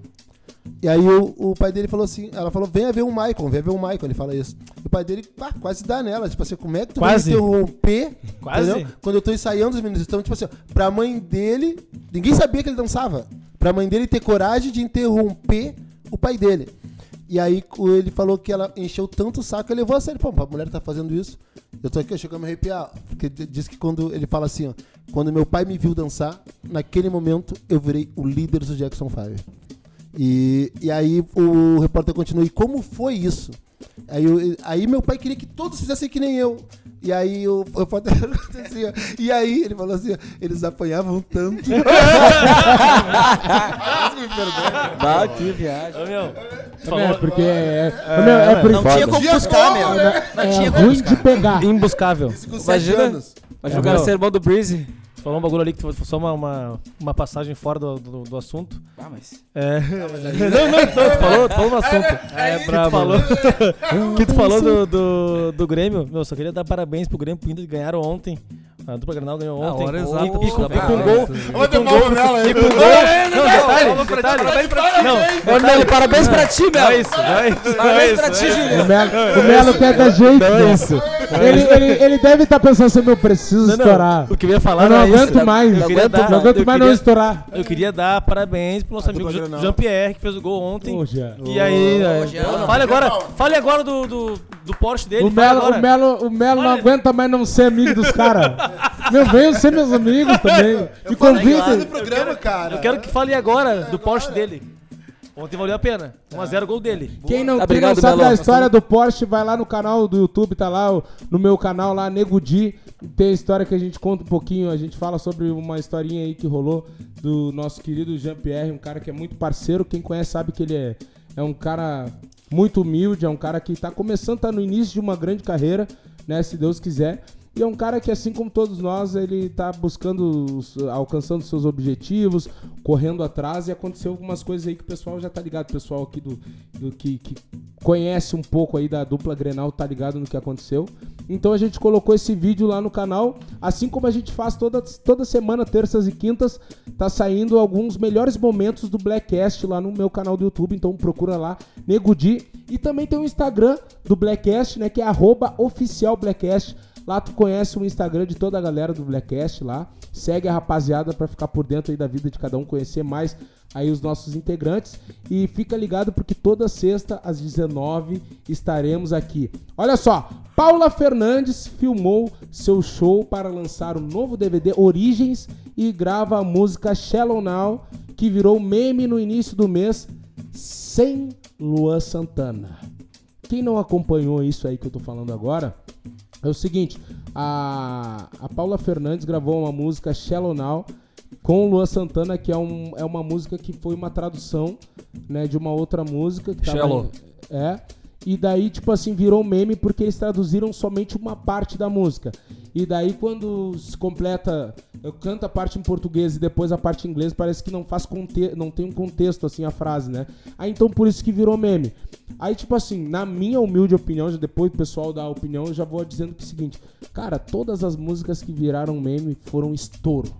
E aí o, o pai dele falou assim, ela falou, venha ver o Michael, venha ver o Michael, ele fala isso. E o pai dele, pá, quase dá nela, tipo assim, como é que tu Quase. vai interromper, Quase. entendeu? Quando eu tô ensaiando os meninos, então, tipo assim, pra mãe dele, ninguém sabia que ele dançava, pra mãe dele ter coragem de interromper o pai dele. E aí ele falou que ela encheu tanto o saco, ele levou a sério, pô, a mulher tá fazendo isso, eu tô aqui, chegando a me arrepiar, porque diz que quando ele fala assim, ó, quando meu pai me viu dançar, naquele momento eu virei o líder do Jackson 5. E, e aí o repórter continua, e como foi isso? Aí, eu- aí meu pai queria que todos fizessem que nem eu. E aí o, o perguntou assim, ó, E aí ele falou assim, ó, eles apanhavam tanto. Bah, que viagem. Ô, meu, É, porque é, é, meu, é, por Não tinha como buscar, meu. Não é tinha como ruim de pegar. imbuscável. Com sete Imagina. anos. Mas jogaram meu. sermão do Breezy. Tu falou um bagulho ali que tu só uma, uma, uma passagem fora do, do, do assunto. Ah, mas. É. Não, não, não, tu falou, tu falou um assunto. É que tu brabo. falou, que tu falou do, do, do Grêmio. Meu, só queria dar parabéns pro Grêmio, porque ganharam ontem. A dupla Granal ganhou A ontem. hora E- exata e, pra e, com- e com parabéns. gol. Palma nela aí. Não, detalhe, detalhe. Não, Ô, Nelly, parabéns pra ti, não Mel. é isso, não é isso. não é Parabéns isso, pra não ti, é Juliano. Melo, o Melo dar jeito. Não né? é isso. Ele, ele, ele deve estar pensando assim, meu, preciso Não, não, estourar. O que eu ia falar Eu não era isso. aguento mais. Eu queria dar, Não aguento eu mais não queria- estourar. Eu queria dar parabéns pro nosso A amigo Jean-. Jean-Pierre, que fez o gol ontem. Poxa. E aí, Jean. fale agora, fale agora do, do, do Porsche dele. O Melo, o Melo, o Melo não aguenta mais não ser amigo dos caras. Meu, venham ser meus amigos também. Me programa, cara. Eu quero que fale agora do Porsche dele. Ontem valeu a pena. 1x0 gol dele. Quem não, Tá, quem não sabe Melo. da história do Porsche, vai lá no canal do YouTube, tá lá o- no meu canal lá, Nego Di. Tem a história que a gente conta um pouquinho, a gente fala sobre uma historinha aí que rolou do nosso querido Jean-Pierre, um cara que é muito parceiro. Quem conhece sabe que ele é, é um cara muito humilde, é um cara que tá começando, tá no início de uma grande carreira, né, se Deus quiser. E é um cara que, assim como todos nós, ele tá buscando, alcançando seus objetivos, correndo atrás, e aconteceu algumas coisas aí que o pessoal já tá ligado, o pessoal aqui do, do que, que conhece um pouco aí da dupla Grenal tá ligado no que aconteceu. Então a gente colocou esse vídeo lá no canal, assim como a gente faz toda, toda semana, terças e quintas, tá saindo alguns melhores momentos do Blackcast lá no meu canal do YouTube, então procura lá, Nego Di. E também tem o Instagram do Blackcast, né, que é arroba. Lá tu conhece o Instagram de toda a galera do Blackcast lá. Segue a rapaziada pra ficar por dentro aí da vida de cada um, conhecer mais aí os nossos integrantes. E fica ligado porque toda sexta às 19 estaremos aqui. Olha só, Paula Fernandes filmou seu show para lançar o novo DVD Origens e grava a música Shallow Now, que virou meme no início do mês, sem Luan Santana. Quem não acompanhou isso aí que eu tô falando agora, é o seguinte, a, a Paula Fernandes gravou uma música Shallow Now com o Luan Santana, que é, um, é uma música que foi uma tradução né, de uma outra música. Que Shallow. é. E daí, tipo assim, virou meme porque eles traduziram somente uma parte da música. E daí, quando se completa, eu canto a parte em português e depois a parte em inglês, parece que não faz conte não tem um contexto assim a frase, né? Aí então por isso que virou meme. Aí, tipo assim, na minha humilde opinião, já depois o pessoal dá a opinião, eu já vou dizendo que é o seguinte, cara, todas as músicas que viraram meme foram estouro.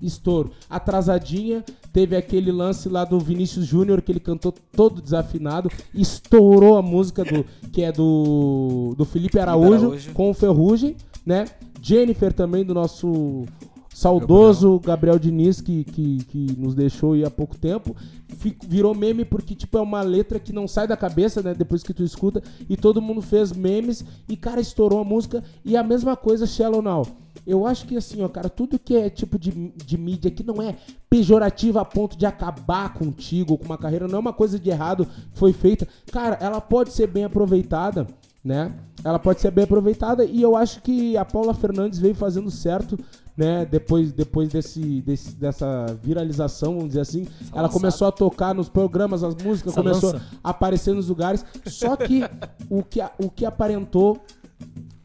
Estouro. Atrasadinha, teve aquele lance lá do Vinícius Júnior que ele cantou todo desafinado, estourou a música do que é do do Felipe Araújo, Araújo. com o Ferrugem, né? Jennifer também do nosso saudoso Gabriel, Diniz que, que, que nos deixou há pouco tempo. Fi- Virou meme porque tipo é uma letra que não sai da cabeça, né, depois que tu escuta e todo mundo fez memes e cara estourou a música e a mesma coisa Shallow Now. Eu acho que assim, ó, cara, tudo que é tipo de, de mídia que não é pejorativa a ponto de acabar contigo com uma carreira, não é uma coisa de errado foi feita. Cara, ela pode ser bem aproveitada, né? Ela pode ser bem aproveitada e eu acho que a Paula Fernandes veio fazendo certo, né? Depois, depois desse, desse- dessa viralização, vamos dizer assim, ela começou a tocar nos programas, as músicas, Essa começou lança. a aparecer nos lugares. Só que o que, o que aparentou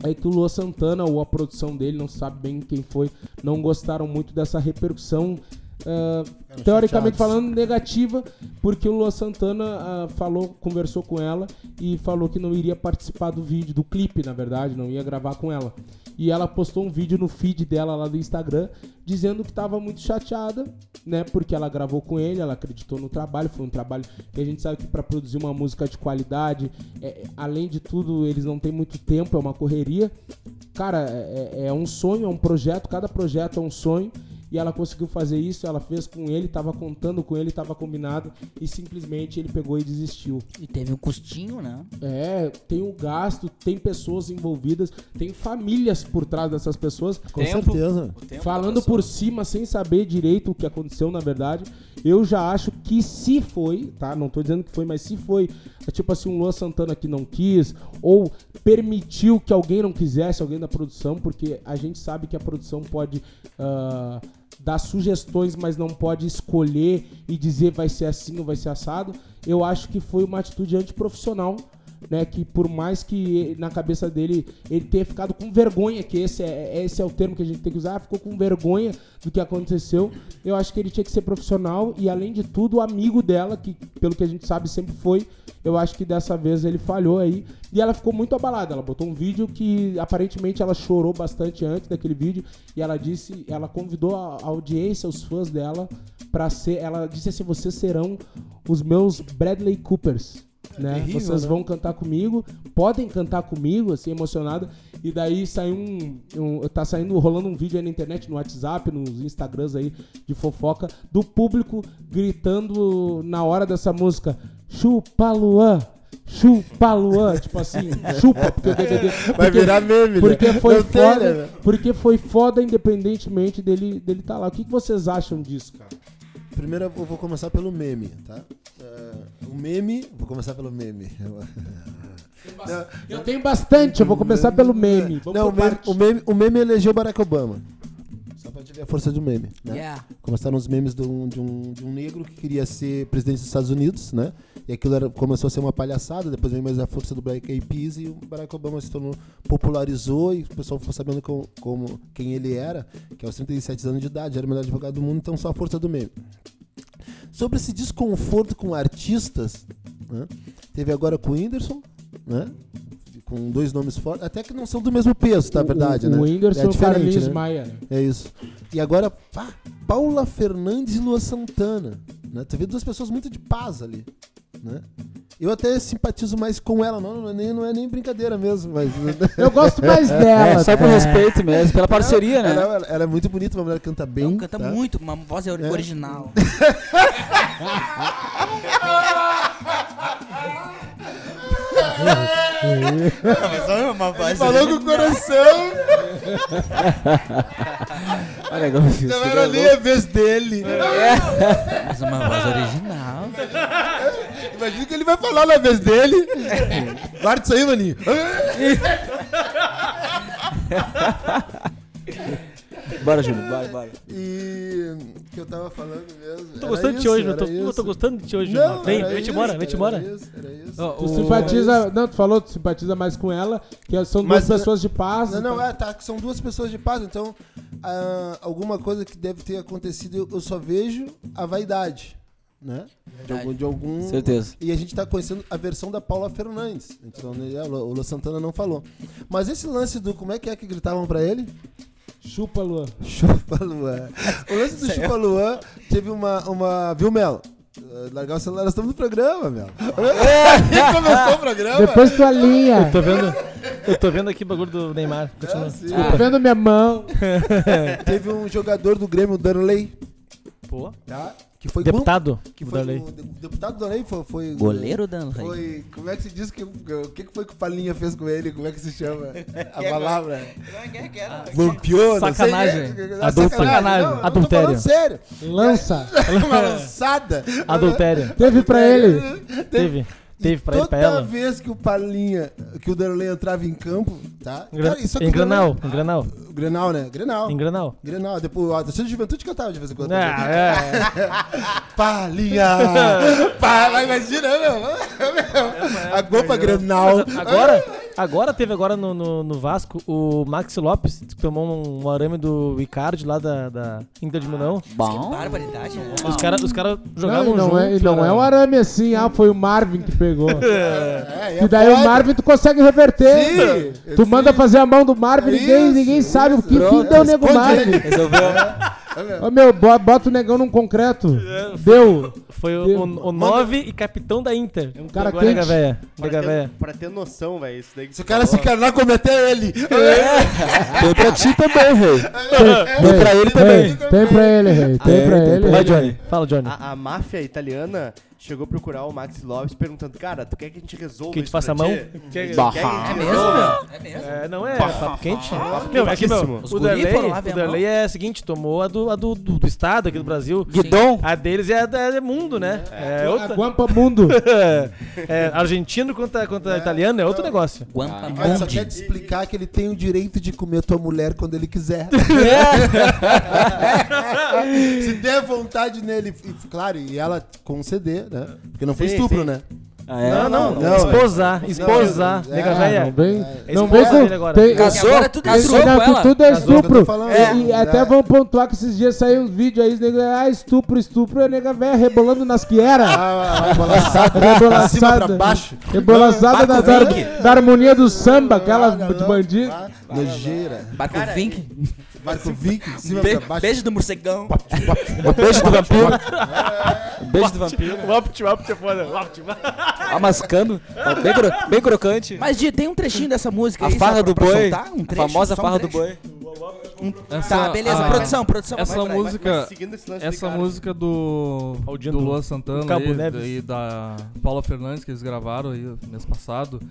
é que o Lua Santana ou a produção dele, não sabe bem quem foi, não gostaram muito dessa repercussão. ah, teoricamente chateados. falando negativa, porque o Lua Santana ah, falou, conversou com ela e falou que não iria participar do vídeo, do clipe, na verdade, não ia gravar com ela. E ela postou um vídeo no feed dela lá do Instagram dizendo que estava muito chateada, né? Porque ela gravou com ele, ela acreditou no trabalho, foi um trabalho que a gente sabe que para produzir uma música de qualidade, é- além de tudo, eles não têm muito tempo, é uma correria. Cara, é, é- é um sonho, é um projeto, cada projeto é um sonho. E ela conseguiu fazer isso, ela fez com ele, tava contando com ele, tava combinado, e simplesmente ele pegou e desistiu. E teve um custinho, né? É, tem um gasto, tem pessoas envolvidas, tem famílias por trás dessas pessoas. Com certeza. Falando por cima, sem saber direito o que aconteceu, na verdade. Eu já acho que se foi, tá? Não tô dizendo que foi, mas se foi, é tipo assim, um Luan Santana que não quis, ou permitiu que alguém não quisesse, alguém da produção, porque a gente sabe que a produção pode ah, dar sugestões, mas não pode escolher e dizer vai ser assim ou vai ser assado. Eu acho que foi uma atitude antiprofissional né, que por mais que na cabeça dele ele tenha ficado com vergonha, que esse é, esse é o termo que a gente tem que usar, ficou com vergonha do que aconteceu. Eu acho que ele tinha que ser profissional e além de tudo amigo dela, que pelo que a gente sabe sempre foi. Eu acho que dessa vez ele falhou aí e ela ficou muito abalada. Ela botou um vídeo que aparentemente ela chorou bastante antes daquele vídeo e ela disse, ela convidou a a audiência, os fãs dela para ser, ela disse assim, vocês serão os meus Bradley Coopers né? terrível, Vocês né? vão cantar comigo, podem cantar comigo, assim, emocionado. E daí saiu um, um- Tá saindo, rolando um vídeo aí na internet, no WhatsApp, nos Instagrams aí de fofoca, do público gritando na hora dessa música: Chupa Luan! Chupa Luan! Tipo assim, chupa, porque o DVD. Vai virar meme, né? Porque foi Não tem, foda. né? Porque foi foda independentemente dele dele tá lá. O que, que vocês acham disso, cara? Primeiro eu vou começar pelo meme, tá? É, o meme. Vou começar pelo meme. Não, Eu tenho bastante, eu vou começar pelo meme. Vamos Não, o meme, o, meme, o meme elegeu Barack Obama. Só pra te ver a força do meme. Né? Yeah. Começaram os memes de um, de, um, de um negro que queria ser presidente dos Estados Unidos, né? E aquilo era- começou a ser uma palhaçada, depois veio mais a força do Black Eyed Peas e o Barack Obama se tornou, popularizou e o pessoal ficou sabendo como, como- quem ele era, que aos 37 anos de idade, era o melhor advogado do mundo, então só a força do meme. Sobre esse desconforto com artistas, né? teve agora com o Whindersson, né? Com dois nomes fortes, até que não são do mesmo peso, tá? O- verdade, o, né? O Whindersson é e o diferente, né? Maia, né? É isso. E agora, pá, Paula Fernandes e Lua Santana. Né? Tu vê duas pessoas muito de paz ali. Né? Eu até simpatizo mais com ela, não, não, é, nem, não é nem brincadeira mesmo, mas. Eu gosto mais dela. É, só por respeito mesmo, pela parceria, né? Ela, ela- ela é muito bonita, uma mulher que canta bem. Não, canta tá? muito, uma voz ori- original. uma voz Falou com o coração, Olha como isso. não era nem a vez dele. Mas uma voz original. Imagina o que ele vai falar na vez dele. Guarda isso aí, maninho. Bora, Júlio, bora, bora. E o que eu tava falando mesmo. Tô era gostando de ti hoje, eu era tô, eu tô gostando de ti hoje, Não. Vem, era vem-te isso, embora, vem-te era embora. isso, era isso. Tu o- simpatiza. Não, tu falou que tu simpatiza mais com ela, que são duas Mas, pessoas de paz. Não, não, então- é, tá, que são duas pessoas de paz, então ah, alguma coisa que deve ter acontecido, eu, só vejo a vaidade, né? De algum, de algum- Certeza. E a gente tá conhecendo a versão da Paula Fernandes. Então, né, o Lu- o Lu Santana não falou. Mas esse lance do como é que é que gritavam pra ele? Chupa, Luan. Chupa Luan. O lance do Chupa Luan teve uma. uma viu, Melo? Eh, Largar o celular, nós estamos no programa, Melo. Nem começou o programa. Depois tua linha. Tô vendo, eu tô vendo aqui o bagulho do Neymar. Continua. Ah. Tô vendo minha mão. Teve um jogador do Grêmio, o Darley, Pô, tá? Que foi deputado. Que foi o, de- o deputado Darley foi, foi Goleiro Danley. Foi, como é que se diz que o que, foi que o Palinha fez com ele? Como é que se chama a palavra? Não sei, Sacanagem. né? Não, sacanagem. não tô Adultério. sério. Lança. Uma lançada. Adultério. Teve pra ele. Teve. Teve pra, Toda pra ela. vez que o Palinha, que o Darley entrava em campo, tá? Em, gra- Cara, isso aqui em não- Granal. Em Granal. Grenal, né? Grenal. Em Granal. Grenal. Depois, a torcida de juventude cantava de vez em quando. Ah, também. é. Palinha! Pá, imagina, meu. meu. A Copa Grenal. Mas agora, agora teve agora no, no, no Vasco o Maxi Lopes, que tomou um, um arame do Icardi lá da, da Inter de Milão. Bom. Barbaridade, né? Os caras os cara Não, jogavam e não, junto. é, e não era- é um arame assim, ah, foi o Marvin que pegou. É, E daí o Marvin tu consegue reverter. Sim, tu sim. manda fazer a mão do Marvin, ninguém, ninguém sabe o que fim deu o nego Marvin. Resolveu. Ô meu, bo- bota o negão num concreto. É, Deu. Foi o, Deu. o, o 9 e capitão da Inter. É um cara Nega quente. véia. Pra ter, pra ter noção, velho, Se o cara se encarnar, cometer ele. Tem pra ti também, rei. Tem, pra ele tem, tem pra ele, rei. Tem pra ele. Vai, Johnny. Fala, Johnny. A, a máfia italiana, chegou a procurar o Max Lopes perguntando, cara, tu quer que a gente resolva Que a gente isso faça a pra mão? ti? Quer- Bah. quer que a gente É mesmo, resolva?" meu? É mesmo. É, não é, papo quente. Papo Meu, é que, meu. Os o guri Darley, foram lá ver o a Darley é o seguinte, tomou a do, a do, do, do estado aqui do Brasil. Guidon. A deles é, é, é mundo, né? É, A outra. Guampa Mundo. é, argentino contra, contra italiano é outro negócio. Guampa Olha, só Mundi. quer te explicar que ele tem o direito de comer tua mulher quando ele quiser. Se der vontade nele, e, claro, e ela conceder, né? Porque não foi Sim, estupro, sim. né? Ah, é? Não, não, não, esposar, não, esposar, não, nega é, Ah, velha. não vem, É não esposa vem com... dele agora. tem- Casou? Agora tudo é Casou Não, com ela? tudo é Casou, que eu tô estupro. falando. E, e É. até vão pontuar que esses dias saiu uns vídeos aí, os negros, ah, estupro, estupro, é nega velha rebolando nas que era. Ah, Rebolaçada. cima pra baixo. Rebolaçada da, Barco da, da harmonia do samba, aquela Ah, de bandido. ah, Nojeira. Barco Vink. Marco Vick, de cima Be- pra baixo. Beijo do morcegão. Beijo do vampiro. Beijo do vampiro. O Opt é foda. o Opt. Amascando. Bem, cro- bem crocante. Mas, Di, tem um trechinho dessa música A aí. farra do pra boi. soltar? Um A trecho, famosa só um farra do trecho. boi. Tá, beleza. a- Produção, produção. Essa vai por aí, vai. música, seguindo esse lance de essa cara- música do, do Luan Santana Cabo Neves. e da Paula Fernandes que eles gravaram aí mês passado,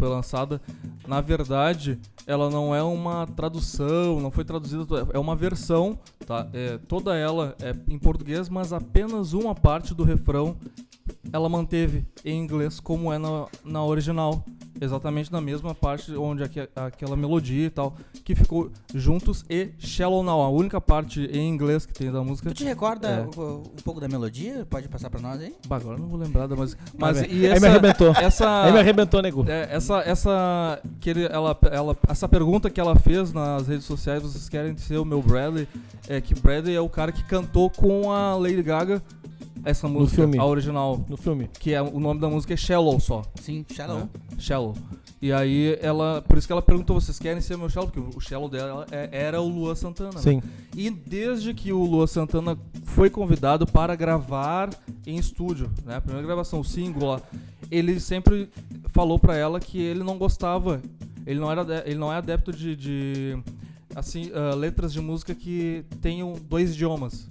foi lançada. Na verdade, ela não é uma tradução, não foi traduzida, é uma versão, tá? É, toda ela é em português, mas apenas uma parte do refrão ela manteve em inglês como é na, na original. Exatamente na mesma parte onde aque- aquela melodia e tal, que ficou juntos e Shallow Now, a única parte em inglês que tem da música. Tu te recorda É. um, pouco da melodia? Pode passar pra nós aí? Bah, agora eu não vou lembrar da música. Mas Aí e me essa, arrebentou. essa, Aí me arrebentou, nego. é, essa, essa, que ele, ela, ela, essa pergunta que ela fez nas redes sociais, vocês querem ser o meu Bradley? É que Bradley é o cara que cantou com a Lady Gaga essa música, filme. a original. No filme. Que é, o nome da música é Shallow só. Sim, Shallow. Shallow. E aí ela. Por isso que ela perguntou, vocês querem ser meu Shallow? Porque o Shallow dela é- era o Lua Santana. né? Sim. E desde que o Lua Santana foi convidado para gravar em estúdio, né? A primeira gravação, o single lá, ele sempre falou pra ela que ele não gostava, ele não era, ele não é adepto de, de, assim, ah, letras de música que tenham dois idiomas.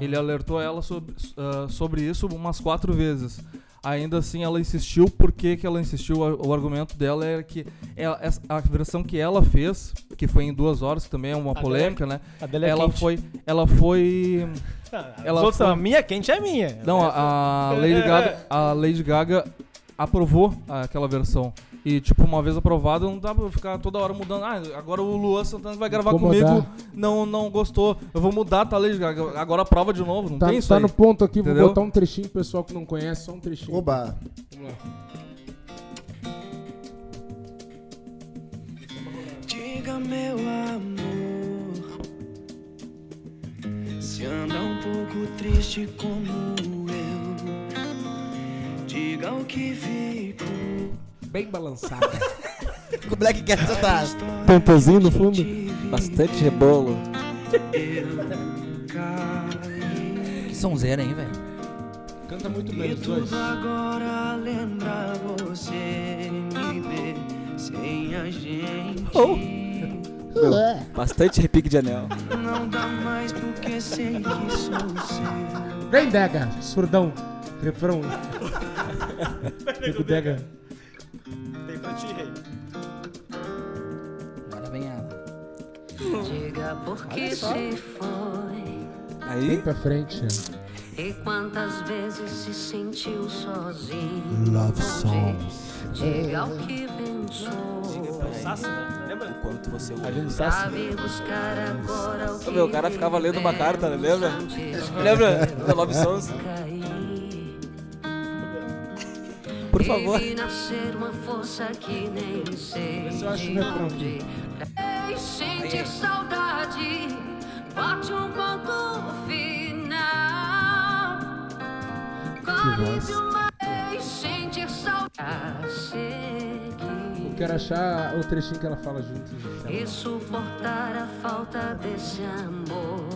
Ele alertou ela sobre, ah, sobre isso umas quatro vezes. Ainda assim, ela insistiu. Por que, que ela insistiu? O, argumento dela era que ela- a versão que ela fez, que foi em duas horas, que também é uma polêmica, né? A dela é ela quente. foi, ela foi, Ela ela foi- a minha quente é minha. não, a, a Lady Gaga, a Lady Gaga aprovou aquela versão. E, tipo, uma vez aprovada, não dá pra ficar toda hora mudando. Ah, agora o Luan Santana vai gravar Incomodar. comigo, não, não gostou. Eu vou mudar, tá, Gaga? Agora aprova de novo, não Tá, tem isso tá aí. no ponto aqui, vou Entendeu? botar um trechinho pro pessoal que não conhece, só um trechinho. Oba. Diga meu amor Se anda um pouco triste como eu Diga o que ficou Bem balançado. Com o Black Cat atrás. Pontozinho no fundo. Bastante rebolo. Que sonzeira, hein, velho? Canta muito bem os dois. agora lembra você me ver Sem a gente Bastante repique de anel. Não dá mais porque sei que sou seu Vem, Dega, surdão. Refrão. Nego Dega. Diga por que se foi Vem Aí, pra frente. e quantas vezes se sentiu sozinho. Love songs. Diga o que pensou. Sassi, né? Lembra? o quanto você Ali no Sassi. Sabe buscar agora o que Meu, o cara ficava lendo uma carta, né? Lembra? Lembra? Da Love Songs? cair. Por favor. Vi nascer uma força que nem sei Esse eu acho o refrão onde. Ei, sentir saudade, bate um ponto final. Corre de uma vez, sentir saudade. Eu quero achar o trechinho que ela fala junto. E suportar a falta desse amor.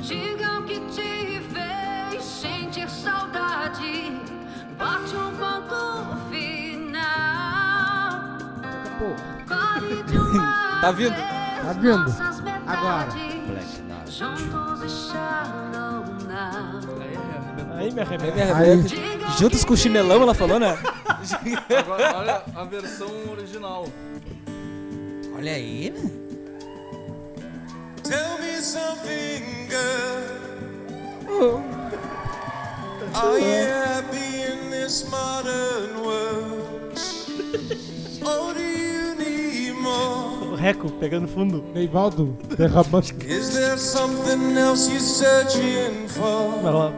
Digam que te fez sentir saudade. Bate um ponto final. Corre de uma Tá vindo? Tá vindo. Agora. Black. Now. Aí me arrebenta. Aí. Juntos com o chinelão, ela falou, né? Agora, olha a versão original. Olha aí, né? Tell me something, girl. Are you happy in this modern world? More? O Reco pegando fundo. Neivaldo derramando. Is there something else you're searching for? Mas, ela-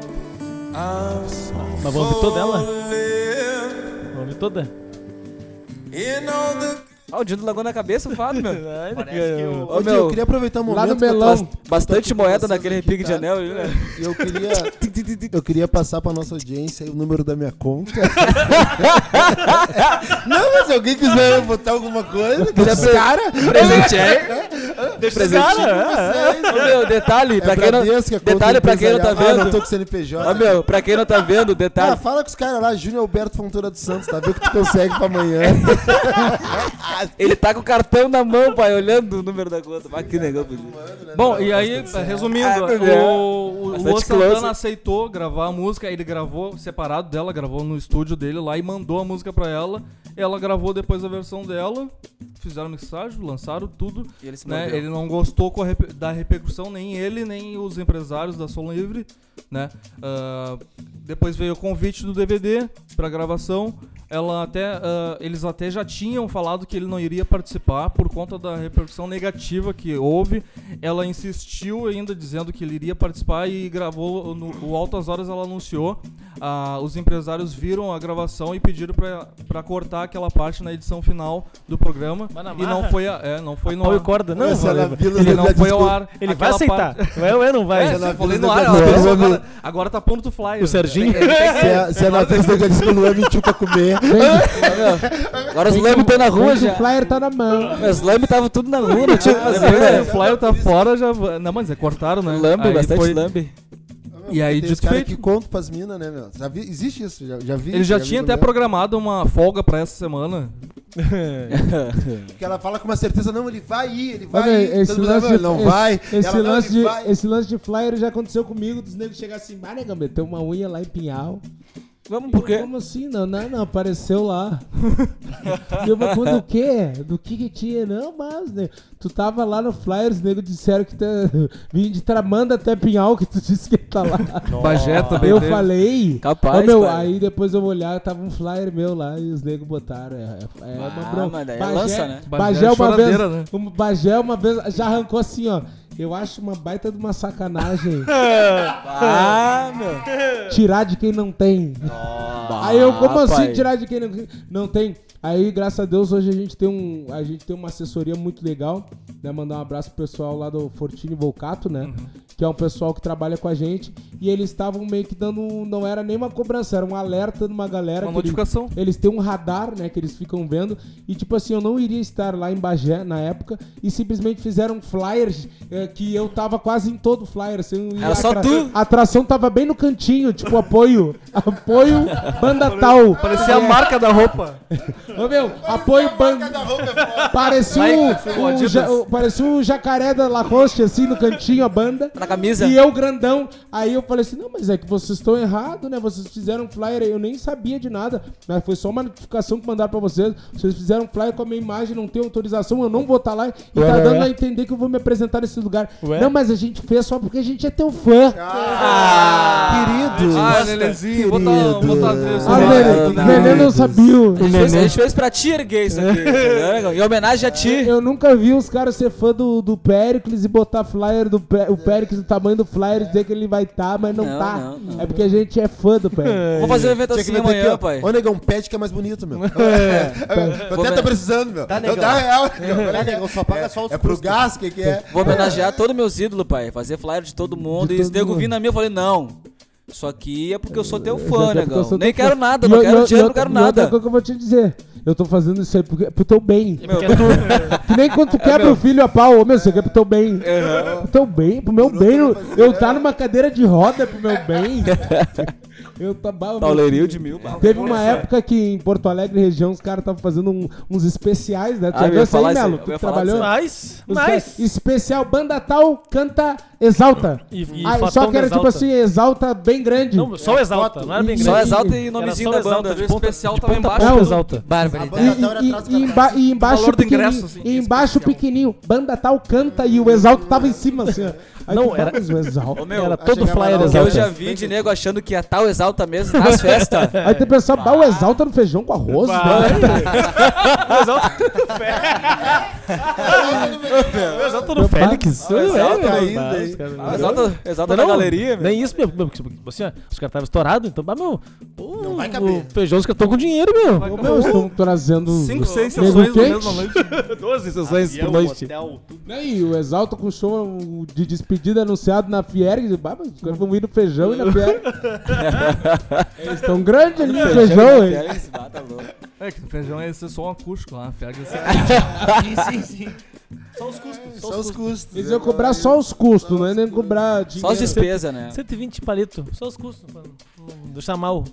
I'm mas vomitou dela? falling Vomitou dela? in all the Ó, o Dino lagou na cabeça o Fábio, meu. Parece que o... Ô, meu, eu queria aproveitar o Lá momento no melão. Bastante moeda naquele repique de tá? anel, né? Eu queria, eu queria passar pra nossa audiência aí o número da minha conta. Não, mas se alguém quiser botar alguma coisa, Quiser esse pre- cara, Deixa Presentinho. vocês. Ô, meu, detalhe, pra É quem não, Bradesco, é conta detalhe pra quem não tá empresarial. Ah, não tô vendo. com CNPJ. Ó, meu, pra quem não tá vendo, Ah, detalhe. fala com os caras lá, Júnior Alberto Fontoura dos Santos, tá? Vê o que tu consegue pra amanhã. Ele tá com o cartão na mão, pai, olhando o número da conta. Mas que negócio. Bom, e aí, resumindo, Ah, meu Deus. o, o Luan Santana close. aceitou gravar a música, ele gravou separado dela, gravou no estúdio dele lá e mandou a música pra ela. Ela gravou depois a versão dela, fizeram mixagem, lançaram tudo. E ele se né? Ele não gostou reper- da repercussão, nem ele, nem os empresários da Som Livre, né? Ah, depois veio o convite do DVD pra gravação. Ela até, ah, eles até já tinham falado que ele não iria participar por conta da repercussão negativa que houve. Ela insistiu ainda dizendo que ele iria participar e gravou no o Altas Horas ela anunciou. Ah, os empresários viram a gravação e pediram pra, pra cortar aquela parte na edição final do programa e não foi, a, é, não foi no ar. corda. Não, é. Vila Ele não foi ao ar. Ele vai aceitar. parte- Vai ou é, não vai? É, eu falei no ar, a agora, agora tá ponto flyer. O Serginho? Se é, se é na festa da disco, o Luan mentiu pra comer. Agora os lambe estão na rua já. O flyer tá na mão. Os lambe estavam tudo na rua, não tinha o que fazer, É, né? o flyer tá fora, já. Não, mas é cortaram, né? Lambe, Aí bastante foi-. E aí, Tem os caras que contam pras minas, né, meu? Já vi, existe isso, já, já vi. Ele já vi tinha até programado uma folga pra essa semana. Porque ela fala com uma certeza, não, ele vai ir, ele vai Olha, ir. esse lance "Não, de, ele não esse- vai. Esse, Ela, "Não, lance ele de, vai." esse lance de flyer já aconteceu comigo, dos negros chegar assim, mas nega, meteu uma unha lá em Pinhal. Vamos por quê? Como assim? Não, não, não, apareceu lá. e eu mas do quê? Do que que tinha? Não, mas, né? Tu tava lá no flyer, os negros disseram que tá, vim de Tramanda até Pinhal, que tu disse que tá lá. Bagé também. eu teve. falei. Capaz, Ô, meu, pai. aí depois eu vou olhar, tava um flyer meu lá e os negros botaram. É, é, é uma Ah, bronca. é Bagé- lança, né? Bagé Bagé é uma vez, né? um Bagé uma vez já arrancou assim, ó. Eu acho uma baita de uma sacanagem Ah, meu. tirar de quem não tem. Aí eu, como assim pai. tirar de quem não, não tem? Aí, graças a Deus, hoje a gente tem um, a gente tem uma assessoria muito legal, né? Mandar um abraço pro pessoal lá do Fortini Volcato, né? Que é um pessoal que trabalha com a gente. E eles estavam meio que dando, não era nem uma cobrança, era um alerta numa galera Uma que eles- notificação. eles têm um radar, né, que eles ficam vendo. E tipo assim, eu não iria estar lá em Bagé na época e simplesmente fizeram flyers eh, que eu tava quase em todo flyer. Assim, Era só tu? A atração tava bem no cantinho, tipo apoio. apoio banda tal. Parecia a marca da roupa. Ô meu, apoio. Parecia Adidas. ja- um- parecia um jacaré da Lacoste, assim, no cantinho, a banda. Na camisa. E eu grandão. Aí eu falei assim: não, mas é que vocês estão errados, né? Vocês fizeram um flyer aí, eu nem sabia de nada. Mas foi só uma notificação que mandaram pra vocês. Vocês fizeram um flyer com a minha imagem, não tem autorização, eu não vou estar lá. E tá Ué, dando ué. a entender que eu vou me apresentar nesse lugar. Ué? Não, mas a gente fez só porque a gente é teu fã. Querido. Ah, Lelezinho, botar, Querido. botar a trilha Ah. Nenê, não, Nenê não sabia. A gente, fez, pra ti erguer isso aqui. entendeu? em homenagem a ti. Eu nunca vi os caras ser fã do, do Pericles e botar flyer do Pe- o Pericles, o tamanho do flyer, dizer que ele vai estar, mas não, Não, tá. não, não. É porque a gente é fã do Pericles. Vou fazer um evento Tinha que assim meter aqui, amanhã, ó. pai. Ô, negão, pede que é mais bonito, meu. É. Eu até tá precisando, meu. Tá, Não negão. dá real, negão. Tá, negão, só paga só os É pro custos. gás, o que que é? Vou homenagear todos meus ídolos, pai. Fazer flyer de todo mundo. De e os todo nego mundo. vindo na minha, eu falei, não. Isso aqui é porque eu sou teu fã, que é eu negão. sou Nem quero fã. nada, não eu- quero eu- dinheiro, não e quero nada. coisa que eu vou te dizer. Eu tô fazendo isso aí porque, pro teu bem. Meu, Que nem quando tu quebra meu. o filho a pau, ô meu, você quer pro teu bem. Pro teu bem, pro meu bem. Eu, eu tá numa cadeira de roda pro meu bem. Eu tava. Tauleirinho de mil, bah. Teve uma época que em Porto Alegre região os caras estavam fazendo um- uns especiais, né? Tu Ah, já eu viu isso aí, isso Melo? Tu que trabalhou? Mas. caras- Especial banda tal, canta, exalta. E, e Fatão só que era Exalta. tipo assim, exalta bem grande. Não, só o exalta, não era bem grande. Só exalta e nomezinho da exalta, banda. de O especial de tava ponta embaixo. Não. exalta. E, tava e- do e- emba- embaixo Valor do pequenininho, ingresso, assim, e embaixo pequenininho, banda tal canta e o exalto tava em cima assim. Aí Não, era- "Ah, mas o exalto. Ô, meu, Era todo flyer o que eu exalta. já vi de nego achando que ia tal exalta mesmo nas festas. Aí tem pessoal, bah, o exalta no feijão com arroz. né? O exalta no Félix. Ah, o exalta É, caindo bah, aí. Ah, Não, galeria, meu. Nem isso, meu. meu, tipo, assim, ó, os caras estavam estourados, então, bah, meu. pô, Não vai caber. Feijão, os caras estão com dinheiro, meu. Ô, meu, estão trazendo. Cinco, seis nego sessões na mesma noite. 12 sessões por noite. E o Exalta com show de despedida anunciado na Fierg. Mas os caras vão ir no feijão e na Fierg. Eles estão grandes ali no feijão, hein? Tá. É que o feijão ser só um acústico lá. Ia ser Sim, sim, sim. Só os custos. Eles iam cobrar só os custos, não é nem cobrar dinheiro. Só as despesas, né? 120 palito. Só os custos. pra não deixar mal.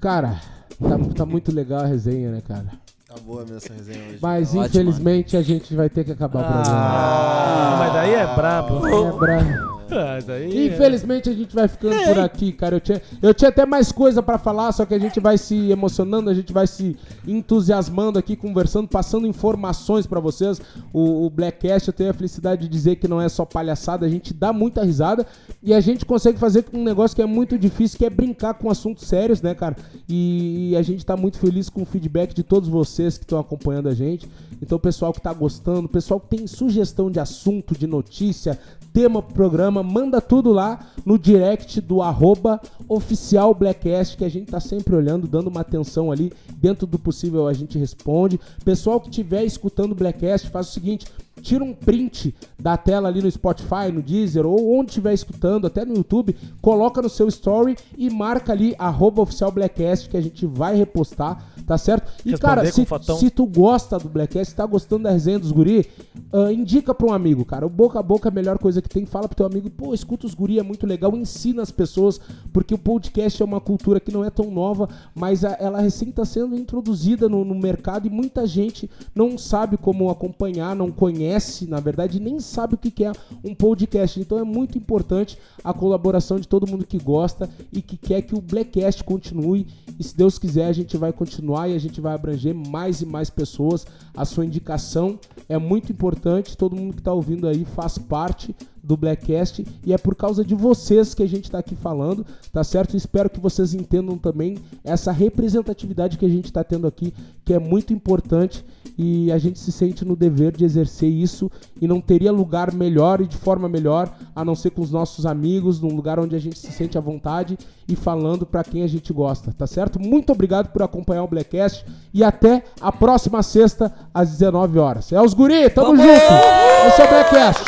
Cara, tá, tá muito legal a resenha, né, cara? Tá boa mesmo essa resenha hoje. Mas Ótimo, infelizmente a gente vai ter que acabar o programa. Ah, mas daí é brabo. É bravo. Ah, é- Infelizmente a gente vai ficando por aqui, cara. Eu tinha, eu tinha até mais coisa pra falar, só que a gente vai se emocionando, a gente vai se entusiasmando aqui, conversando, passando informações pra vocês. O, o Blackcast, eu tenho a felicidade de dizer que não é só palhaçada, a gente dá muita risada e a gente consegue fazer um negócio que é muito difícil, que é brincar com assuntos sérios, né, cara? E, a gente tá muito feliz com o feedback de todos vocês que estão acompanhando a gente. Então, o pessoal que tá gostando, o pessoal que tem sugestão de assunto, de notícia, tema pro programa, manda tudo lá no direct do arroba oficial Blackcast, que a gente tá sempre olhando, dando uma atenção ali. Dentro do possível a gente responde. Pessoal que estiver escutando o Blackcast, faz o seguinte. Tira um print da tela ali no Spotify, no Deezer ou onde estiver escutando, até no YouTube, coloca no seu story e marca ali arroba oficial Blackcast que a gente vai repostar, tá certo? E Responder cara, se, se tu gosta do Blackcast, se tá gostando da resenha dos guri, ah, indica pra um amigo, cara. O boca a boca é a melhor coisa que tem. Fala pro teu amigo, pô, escuta os guri, é muito legal. Ensina as pessoas, porque o podcast é uma cultura que não é tão nova, mas a- ela recém tá sendo introduzida no, no mercado e muita gente não sabe como acompanhar, não conhece, na verdade, nem sabe o que que é um podcast. Então é muito importante a colaboração de todo mundo que gosta e que quer que o Blackcast continue. E se Deus quiser, a gente vai continuar e a gente vai abranger mais e mais pessoas. A sua indicação é muito importante. Todo mundo que está ouvindo aí faz parte do Blackcast e é por causa de vocês que a gente está aqui falando, tá certo? Espero que vocês entendam também essa representatividade que a gente está tendo aqui, que é muito importante e a gente se sente no dever de exercer isso e não teria lugar melhor e de forma melhor a não ser com os nossos amigos, num lugar onde a gente se sente à vontade e falando para quem a gente gosta, tá certo? Muito obrigado por acompanhar o Blackcast e até a próxima sexta às 19 horas. É os guri, tamo junto. Esse é o Blackcast.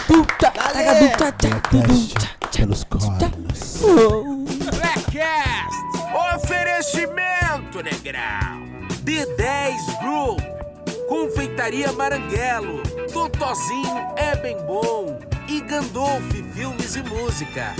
Pelos cornos. Blackcast, oferecimento, negrão. D10 Group, Confeitaria Maranguelo, Totozinho é bem bom e Gandolf Filmes e Música.